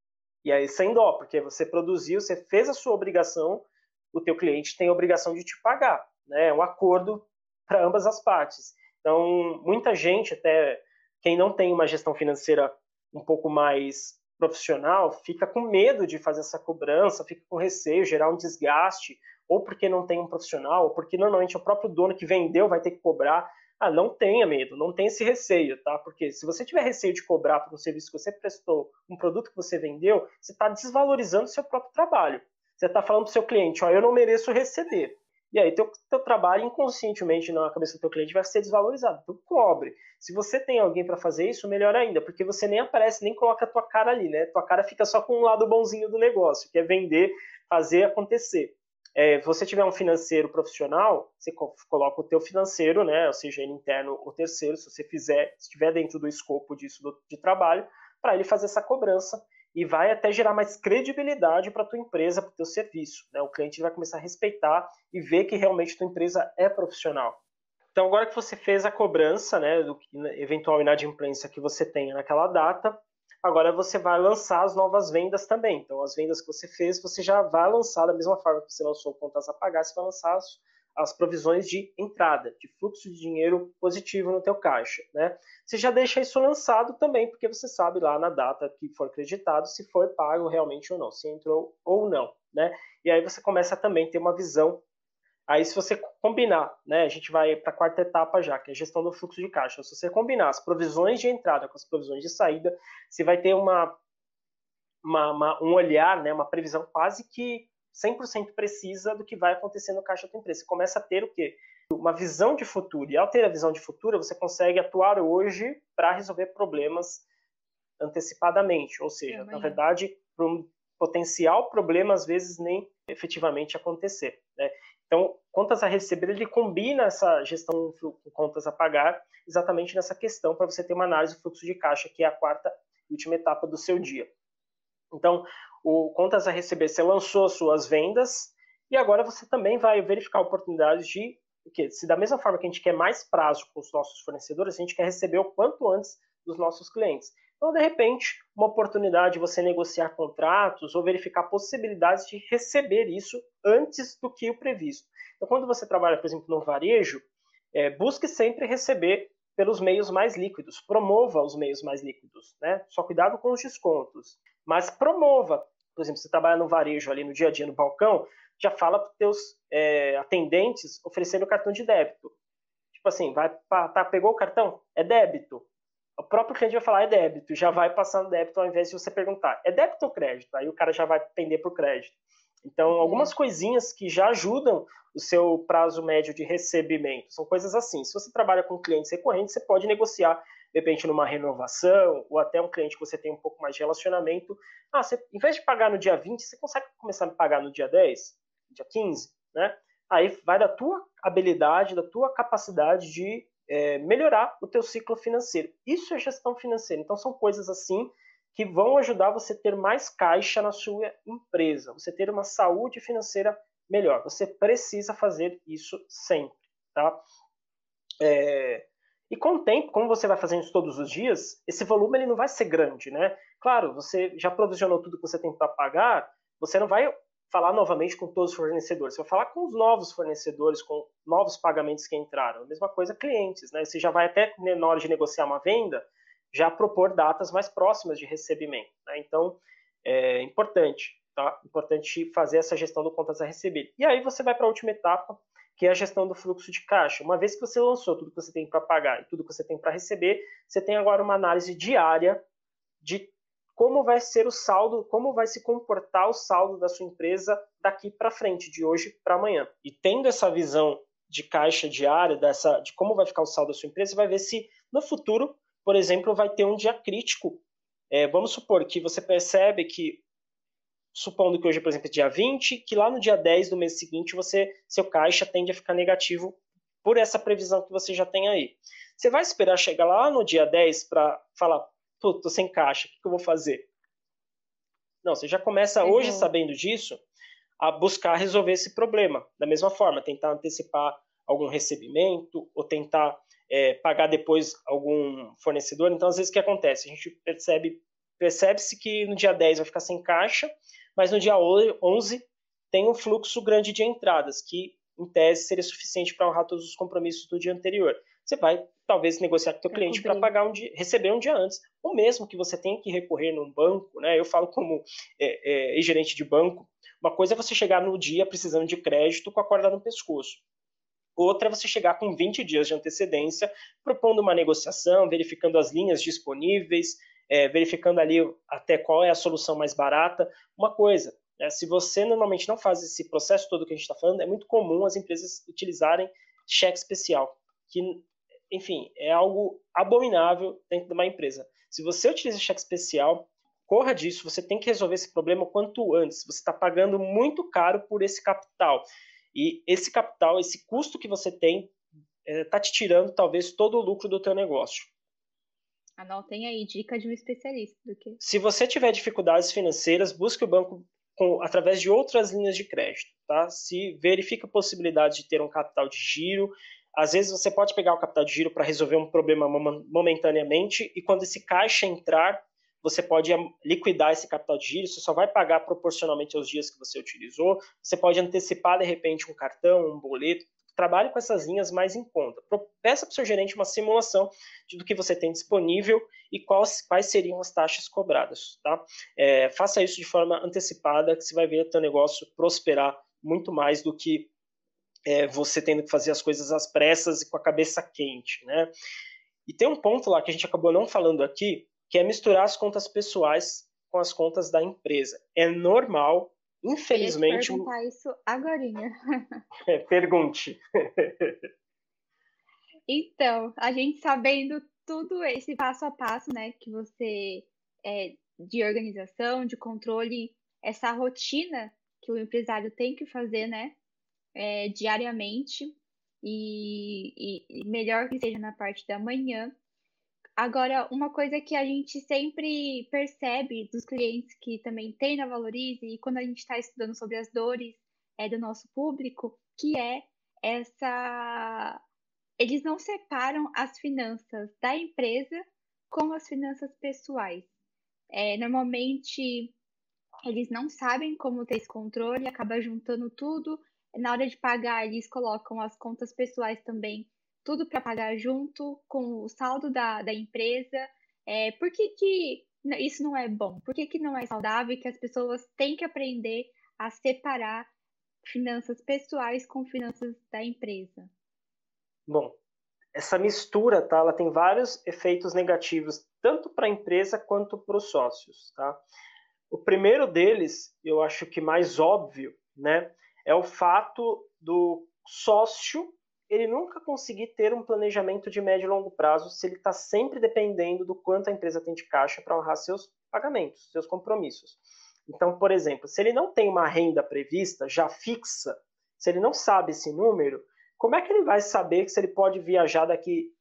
E aí sem dó, porque você produziu, você fez a sua obrigação, o teu cliente tem a obrigação de te pagar. Né? É um acordo para ambas as partes. Então, muita gente, até quem não tem uma gestão financeira um pouco mais profissional, fica com medo de fazer essa cobrança, fica com receio, gerar um desgaste, ou porque não tem um profissional, ou porque normalmente o próprio dono que vendeu vai ter que cobrar. Ah, não tenha medo, não tenha esse receio, tá? Porque se você tiver receio de cobrar por um serviço que você prestou, um produto que você vendeu, você está desvalorizando o seu próprio trabalho. Você está falando para o seu cliente, ó, eu não mereço receber. E aí, teu, teu trabalho inconscientemente na cabeça do teu cliente vai ser desvalorizado. Então, cobre. Se você tem alguém para fazer isso, melhor ainda, porque você nem aparece, nem coloca a tua cara ali, né? Tua cara fica só com um lado bonzinho do negócio, que é vender, fazer acontecer. É, você tiver um financeiro profissional, você coloca o teu financeiro, né, ou seja, ele interno ou terceiro, se você fizer, estiver dentro do escopo disso do, de trabalho, para ele fazer essa cobrança e vai até gerar mais credibilidade para a tua empresa, para o teu serviço. Né? O cliente vai começar a respeitar e ver que realmente tua empresa é profissional. Então, agora que você fez a cobrança né, do eventual inadimplência que você tenha naquela data, Agora você vai lançar as novas vendas também. Então, as vendas que você fez, você já vai lançar da mesma forma que você lançou contas a pagar, você vai lançar as, as provisões de entrada, de fluxo de dinheiro positivo no teu caixa, né? Você já deixa isso lançado também, porque você sabe lá na data que for acreditado se foi pago realmente ou não, se entrou ou não, né? E aí você começa também a ter uma visão Aí, se você combinar, né, a gente vai para a quarta etapa já, que é a gestão do fluxo de caixa. Se você combinar as provisões de entrada com as provisões de saída, você vai ter uma, uma, uma um olhar, né, uma previsão quase que 100% precisa do que vai acontecer no caixa da empresa. Você começa a ter o quê? Uma visão de futuro. E ao ter a visão de futuro, você consegue atuar hoje para resolver problemas antecipadamente. Ou seja, na verdade, para um potencial problema, às vezes, nem efetivamente acontecer. Né? Então, contas a receber, ele combina essa gestão com contas a pagar exatamente nessa questão para você ter uma análise do fluxo de caixa, que é a quarta e última etapa do seu dia. Então, o contas a receber, você lançou suas vendas e agora você também vai verificar oportunidades de que se da mesma forma que a gente quer mais prazo com os nossos fornecedores, a gente quer receber o quanto antes dos nossos clientes. Então, de repente, uma oportunidade de você negociar contratos ou verificar possibilidades de receber isso antes do que o previsto. Então, quando você trabalha, por exemplo, no varejo, é, busque sempre receber pelos meios mais líquidos, promova os meios mais líquidos, né? Só cuidado com os descontos, mas promova. Por exemplo, você trabalha no varejo ali no dia a dia no balcão, já fala para os teus é, atendentes oferecendo cartão de débito. Tipo assim, vai tá, pegou o cartão? É débito. O próprio cliente vai falar é débito, já vai passar no débito ao invés de você perguntar é débito ou crédito? Aí o cara já vai pender por crédito. Então, uhum. algumas coisinhas que já ajudam o seu prazo médio de recebimento. São coisas assim. Se você trabalha com clientes recorrentes, você pode negociar, de repente, numa renovação, ou até um cliente que você tem um pouco mais de relacionamento. Ah, você, em vez de pagar no dia 20, você consegue começar a pagar no dia 10, dia 15, né? Aí vai da tua habilidade, da tua capacidade de é, melhorar o teu ciclo financeiro. Isso é gestão financeira. Então, são coisas assim que vão ajudar você a ter mais caixa na sua empresa, você ter uma saúde financeira melhor. Você precisa fazer isso sempre, tá? É... E com o tempo, como você vai fazendo isso todos os dias, esse volume ele não vai ser grande, né? Claro, você já provisionou tudo que você tem para pagar, você não vai falar novamente com todos os fornecedores, você vai falar com os novos fornecedores, com novos pagamentos que entraram. A mesma coisa clientes, né? Você já vai até na hora de negociar uma venda, já propor datas mais próximas de recebimento. Né? Então, é importante, tá? Importante fazer essa gestão do contas a receber. E aí você vai para a última etapa, que é a gestão do fluxo de caixa. Uma vez que você lançou tudo que você tem para pagar e tudo que você tem para receber, você tem agora uma análise diária de como vai ser o saldo, como vai se comportar o saldo da sua empresa daqui para frente, de hoje para amanhã. E tendo essa visão de caixa diária, dessa, de como vai ficar o saldo da sua empresa, você vai ver se no futuro por exemplo, vai ter um dia crítico. É, vamos supor que você percebe que, supondo que hoje, por exemplo, é dia 20, que lá no dia 10 do mês seguinte, você, seu caixa tende a ficar negativo por essa previsão que você já tem aí. Você vai esperar chegar lá no dia 10 para falar, pô, tô sem caixa, o que, que eu vou fazer? Não, você já começa uhum. hoje sabendo disso a buscar resolver esse problema. Da mesma forma, tentar antecipar algum recebimento ou tentar é, pagar depois algum fornecedor. Então, às vezes, o que acontece? A gente percebe percebe-se que no dia 10 vai ficar sem caixa, mas no dia 11 tem um fluxo grande de entradas, que em tese seria suficiente para honrar todos os compromissos do dia anterior. Você vai talvez negociar com o seu cliente para pagar um dia, receber um dia antes, ou mesmo que você tenha que recorrer num banco, né? Eu falo como é, é, gerente de banco, uma coisa é você chegar no dia precisando de crédito com a corda no pescoço. Outra é você chegar com 20 dias de antecedência, propondo uma negociação, verificando as linhas disponíveis, é, verificando ali até qual é a solução mais barata. Uma coisa, é, se você normalmente não faz esse processo todo que a gente está falando, é muito comum as empresas utilizarem cheque especial, que, enfim, é algo abominável dentro de uma empresa. Se você utiliza cheque especial, corra disso, você tem que resolver esse problema o quanto antes. Você está pagando muito caro por esse capital. E esse capital, esse custo que você tem, está é, te tirando talvez todo o lucro do teu negócio. Anotem aí, dica de um especialista. Do que... Se você tiver dificuldades financeiras, busque o banco com, através de outras linhas de crédito. Tá? Se verifica a possibilidade de ter um capital de giro. Às vezes você pode pegar o capital de giro para resolver um problema momentaneamente e quando esse caixa entrar, você pode liquidar esse capital de giro, você só vai pagar proporcionalmente aos dias que você utilizou, você pode antecipar de repente um cartão, um boleto, trabalhe com essas linhas mais em conta. Peça para o seu gerente uma simulação do que você tem disponível e quais, quais seriam as taxas cobradas. Tá? É, faça isso de forma antecipada, que você vai ver o seu negócio prosperar muito mais do que é, você tendo que fazer as coisas às pressas e com a cabeça quente. Né? E tem um ponto lá que a gente acabou não falando aqui, que é misturar as contas pessoais com as contas da empresa. É normal, infelizmente. Eu perguntar isso agora. [laughs] É, pergunte. [laughs] então, a gente sabendo tudo esse passo a passo, né, que você é, de organização, de controle, essa rotina que o empresário tem que fazer, né, é, diariamente e, e, melhor que seja na parte da manhã, Agora, uma coisa que a gente sempre percebe dos clientes que também tem na Valorize, e quando a gente está estudando sobre as dores é, do nosso público, que é essa. Eles não separam as finanças da empresa com as finanças pessoais. É, normalmente, eles não sabem como ter esse controle, acaba juntando tudo. Na hora de pagar, eles colocam as contas pessoais também tudo para pagar junto com o saldo da, da empresa. É, por que, que isso não é bom? Por que, que não é saudável e que as pessoas têm que aprender a separar finanças pessoais com finanças da empresa? Bom, essa mistura, tá? Ela tem vários efeitos negativos, tanto para a empresa quanto para os sócios, tá? O primeiro deles, eu acho que mais óbvio, né, é o fato do sócio ele nunca conseguir ter um planejamento de médio e longo prazo se ele está sempre dependendo do quanto a empresa tem de caixa para honrar seus pagamentos, seus compromissos. Então, por exemplo, se ele não tem uma renda prevista já fixa, se ele não sabe esse número, como é que ele vai saber se ele pode viajar daqui,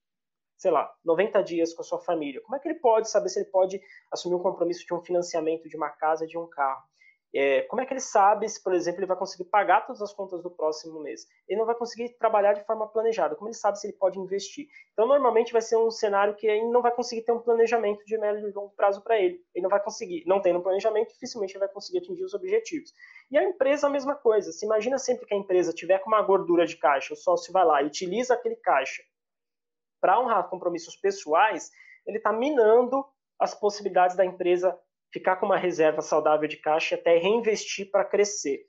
sei lá, 90 dias com a sua família? Como é que ele pode saber se ele pode assumir um compromisso de um financiamento de uma casa, de um carro? É, como é que ele sabe se, por exemplo, ele vai conseguir pagar todas as contas do próximo mês? Ele não vai conseguir trabalhar de forma planejada. Como ele sabe se ele pode investir? Então, normalmente vai ser um cenário que ele não vai conseguir ter um planejamento de médio e longo prazo para ele. Ele não vai conseguir, não tendo um planejamento, dificilmente ele vai conseguir atingir os objetivos. E a empresa, a mesma coisa. Se imagina sempre que a empresa tiver com uma gordura de caixa, o sócio vai lá e utiliza aquele caixa para honrar compromissos pessoais, ele está minando as possibilidades da empresa ficar com uma reserva saudável de caixa até reinvestir para crescer.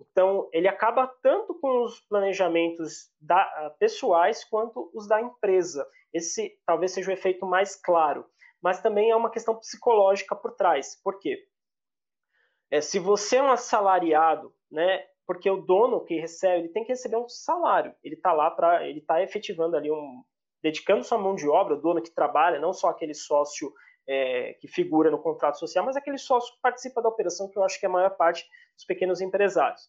Então, ele acaba tanto com os planejamentos da, ah, pessoais quanto os da empresa. Esse talvez seja o efeito mais claro, mas também é uma questão psicológica por trás. Por quê? É, se você é um assalariado, né, porque o dono que recebe, ele tem que receber um salário. Ele está lá para, ele está efetivando ali um, dedicando sua mão de obra, o dono que trabalha, não só aquele sócio é, que figura no contrato social, mas aquele sócio que participa da operação, que eu acho que é a maior parte dos pequenos empresários.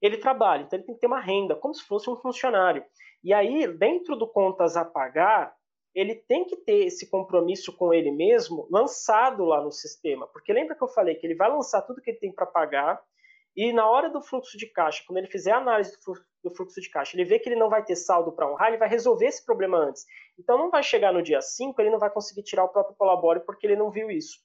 Ele trabalha, então ele tem que ter uma renda, como se fosse um funcionário. E aí, dentro do contas a pagar, ele tem que ter esse compromisso com ele mesmo lançado lá no sistema. Porque lembra que eu falei que ele vai lançar tudo que ele tem para pagar, e na hora do fluxo de caixa, quando ele fizer a análise do fluxo de caixa, ele vê que ele não vai ter saldo para honrar, ele vai resolver esse problema antes. Então não vai chegar no dia 5, ele não vai conseguir tirar o próprio Colabore porque ele não viu isso.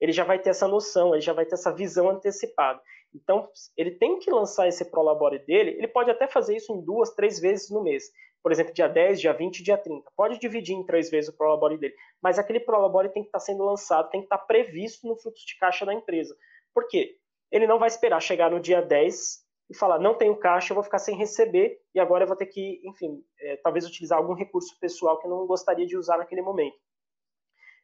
Ele já vai ter essa noção, ele já vai ter essa visão antecipada. Então, ele tem que lançar esse Prolabore dele, ele pode até fazer isso em duas, três vezes no mês. Por exemplo, dia 10, dia 20, dia 30. Pode dividir em três vezes o Prolabore dele. Mas aquele Prolabore tem que estar sendo lançado, tem que estar previsto no fluxo de caixa da empresa. Por quê? Ele não vai esperar chegar no dia 10 e falar, não tenho caixa, eu vou ficar sem receber e agora eu vou ter que, enfim, é, talvez utilizar algum recurso pessoal que eu não gostaria de usar naquele momento.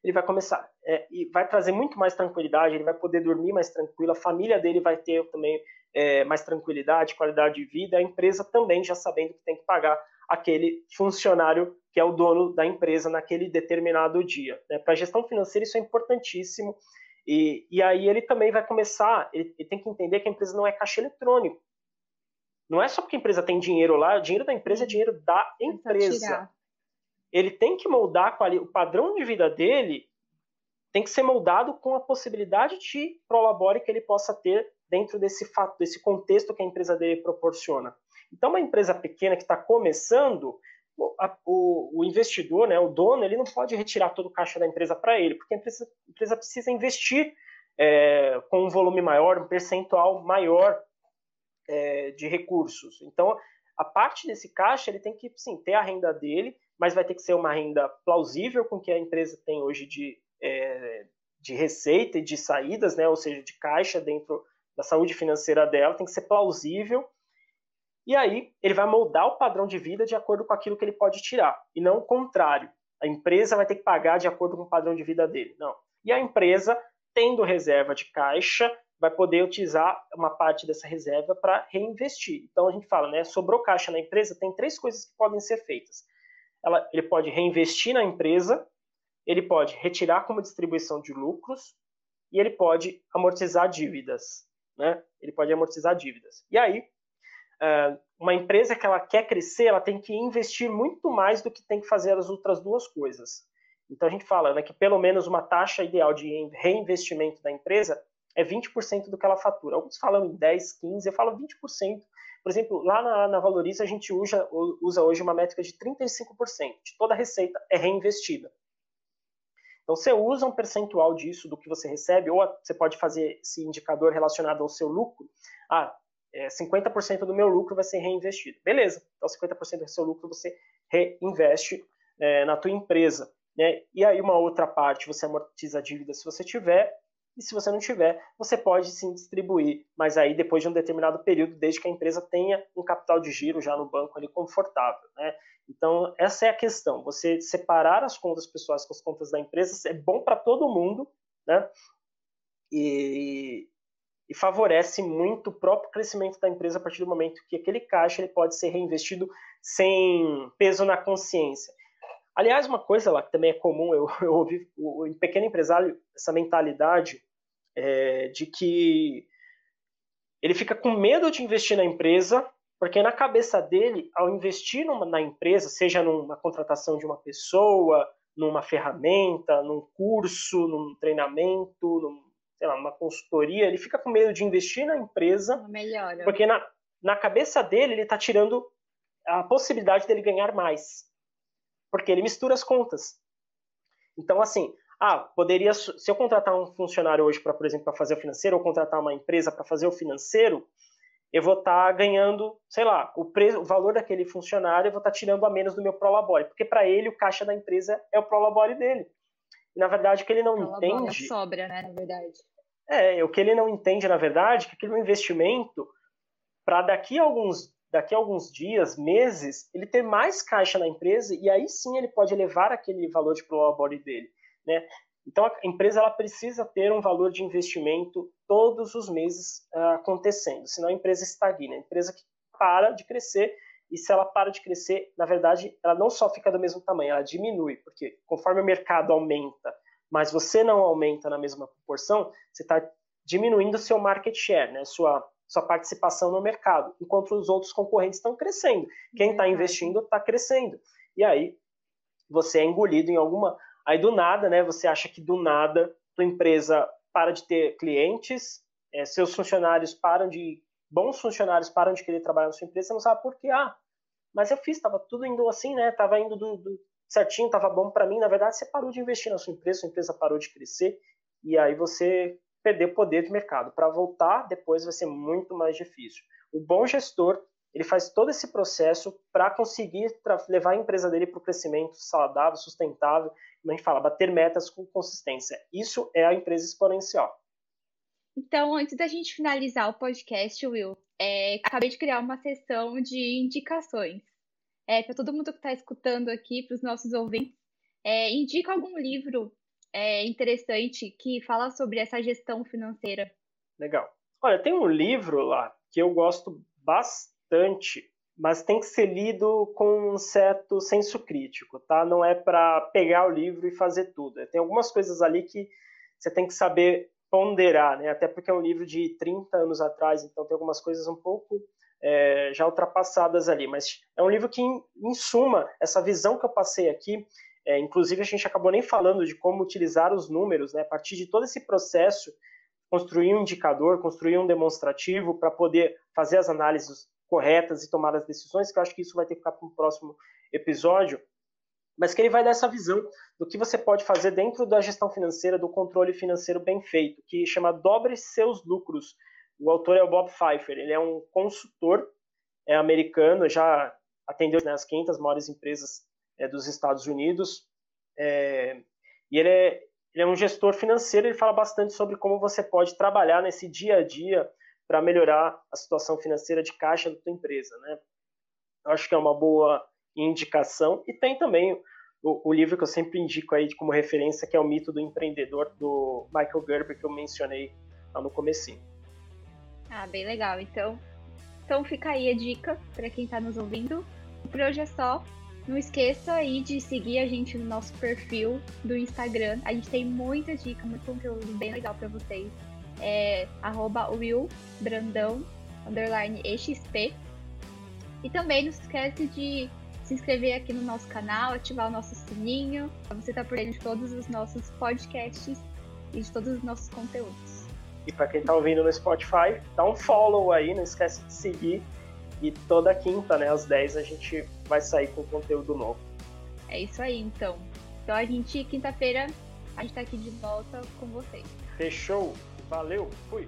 Ele vai começar é, e vai trazer muito mais tranquilidade, ele vai poder dormir mais tranquilo, a família dele vai ter também é, mais tranquilidade, qualidade de vida, a empresa também já sabendo que tem que pagar aquele funcionário que é o dono da empresa naquele determinado dia. Né? Para a gestão financeira isso é importantíssimo e, e aí ele também vai começar, ele, ele tem que entender que a empresa não é caixa eletrônico. Não é só porque a empresa tem dinheiro lá, o dinheiro da empresa é dinheiro da empresa. Ele tem que moldar o padrão de vida dele tem que ser moldado com a possibilidade de prolabore que ele possa ter dentro desse fato, desse contexto que a empresa dele proporciona. Então, uma empresa pequena que está começando, o, o, investidor, né, o dono, ele não pode retirar todo o caixa da empresa para ele, porque a empresa, a empresa precisa investir é, com um volume maior, um percentual maior é, de recursos. Então, a parte desse caixa, ele tem que, sim, ter a renda dele, mas vai ter que ser uma renda plausível com que a empresa tem hoje de, é, de receita e de saídas, né, ou seja, de caixa dentro da saúde financeira dela, tem que ser plausível e aí ele vai moldar o padrão de vida de acordo com aquilo que ele pode tirar, e não o contrário. A empresa vai ter que pagar de acordo com o padrão de vida dele. Não. E a empresa, tendo reserva de caixa, vai poder utilizar uma parte dessa reserva para reinvestir. Então a gente fala, né? Sobrou caixa na empresa, tem três coisas que podem ser feitas. Ela, ele pode reinvestir na empresa, ele pode retirar como distribuição de lucros e ele pode amortizar dívidas, né? Ele pode amortizar dívidas. E aí uma empresa que ela quer crescer, ela tem que investir muito mais do que tem que fazer as outras duas coisas. Então a gente fala né, que pelo menos uma taxa ideal de reinvestimento da empresa é 20% do que ela fatura. Alguns falam em 10, 15, eu falo 20%. Por exemplo, lá na, na Valoriza a gente usa, usa hoje uma métrica de 35% de toda a receita é reinvestida. Então você usa um percentual disso do que você recebe, ou você pode fazer esse indicador relacionado ao seu lucro. Ah, é, 50% do meu lucro vai ser reinvestido. Beleza, então 50% do seu lucro você reinveste é, na tua empresa. Né? E aí uma outra parte você amortiza a dívida se você tiver, e se você não tiver, você pode sim distribuir, mas aí depois de um determinado período, desde que a empresa tenha um capital de giro já no banco ali confortável. Né? Então, essa é a questão. Você separar as contas pessoais com as contas da empresa é bom para todo mundo, né? E, e, favorece muito o próprio crescimento da empresa a partir do momento que aquele caixa ele pode ser reinvestido sem peso na consciência. Aliás, uma coisa lá que também é comum, eu, [laughs] eu ouvi o, em pequeno empresário essa mentalidade é, de que ele fica com medo de investir na empresa, porque na cabeça dele, ao investir numa, na empresa, seja numa contratação de uma pessoa, numa ferramenta, num curso, num treinamento, num, sei lá, numa consultoria, ele fica com medo de investir na empresa, Melhora. porque na, na cabeça dele ele está tirando a possibilidade dele ganhar mais, porque ele mistura as contas. Então, assim, ah, poderia, se eu contratar um funcionário hoje para, por exemplo, para fazer o financeiro, ou contratar uma empresa para fazer o financeiro, eu vou estar tá ganhando, sei lá, o, preço, o valor daquele funcionário, eu vou estar tá tirando a menos do meu prolabore, porque para ele o caixa da empresa é o prolabore dele. Na verdade, o que ele não entende... Sobra, né, na verdade. É, o que ele não entende, na verdade, é que aquele investimento, para daqui a alguns daqui a alguns dias, meses, ele ter mais caixa na empresa e aí sim ele pode elevar aquele valor de prolabore dele. Né? Então a empresa ela precisa ter um valor de investimento todos os meses uh, acontecendo, senão a empresa estagna, a empresa que para de crescer e se ela para de crescer, na verdade, ela não só fica do mesmo tamanho, ela diminui, porque conforme o mercado aumenta, mas você não aumenta na mesma proporção, você está diminuindo o seu market share, né? sua, sua participação no mercado, enquanto os outros concorrentes estão crescendo. Quem está investindo está crescendo. E aí você é engolido em alguma Aí do nada, né, você acha que do nada tua empresa para de ter clientes, é, seus funcionários param de bons funcionários param de querer trabalhar na sua empresa, você não sabe por quê. Ah, mas eu fiz, estava tudo indo assim, né? Tava indo do, do certinho, estava bom para mim. Na verdade, você parou de investir na sua empresa, sua empresa parou de crescer e aí você perdeu poder de mercado. Para voltar depois vai ser muito mais difícil. O bom gestor ele faz todo esse processo para conseguir levar a empresa dele para o crescimento saudável, sustentável, como a gente fala, bater metas com consistência. Isso é a empresa exponencial. Então, antes da gente finalizar o podcast, Will, é, acabei de criar uma sessão de indicações. É, para todo mundo que está escutando aqui, para os nossos ouvintes, é, indica algum livro é, interessante que fala sobre essa gestão financeira. Legal. Olha, tem um livro lá que eu gosto bastante mas tem que ser lido com um certo senso crítico, tá? Não é para pegar o livro e fazer tudo. Tem algumas coisas ali que você tem que saber ponderar, né? Até porque é um livro de 30 anos atrás, então tem algumas coisas um pouco é, já ultrapassadas ali. Mas é um livro que, em, em suma, essa visão que eu passei aqui, é, inclusive a gente acabou nem falando de como utilizar os números, né? A partir de todo esse processo, construir um indicador, construir um demonstrativo para poder fazer as análises corretas e tomar as decisões, que eu acho que isso vai ter que ficar para um próximo episódio, mas que ele vai dar essa visão do que você pode fazer dentro da gestão financeira, do controle financeiro bem feito, que chama Dobre Seus Lucros. O autor é o Bob Pfeiffer, ele é um consultor é, americano, já atendeu nas 500 maiores empresas é, dos Estados Unidos, é, e ele é, ele é um gestor financeiro, ele fala bastante sobre como você pode trabalhar nesse dia a dia para melhorar a situação financeira de caixa da tua empresa, né? Eu acho que é uma boa indicação e tem também o, o, livro que eu sempre indico aí como referência, que é o Mito do Empreendedor do Michael Gerber que eu mencionei lá no comecinho. Ah, bem legal. Então, então fica aí a dica para quem está nos ouvindo. Por hoje é só. Não esqueça aí de seguir a gente no nosso perfil do Instagram. A gente tem muita dica, muito conteúdo bem legal para vocês é arroba Will Brandão, underline XP. E também não se esquece de se inscrever aqui no nosso canal, ativar o nosso sininho, para você estar tá por dentro de todos os nossos podcasts e de todos os nossos conteúdos. E para quem está ouvindo no Spotify, dá um follow aí, não esquece de seguir. E toda quinta, né, às 10, a gente vai sair com conteúdo novo. É isso aí, então. Então a gente, quinta-feira, a gente está aqui de volta com vocês. Fechou! Valeu, fui.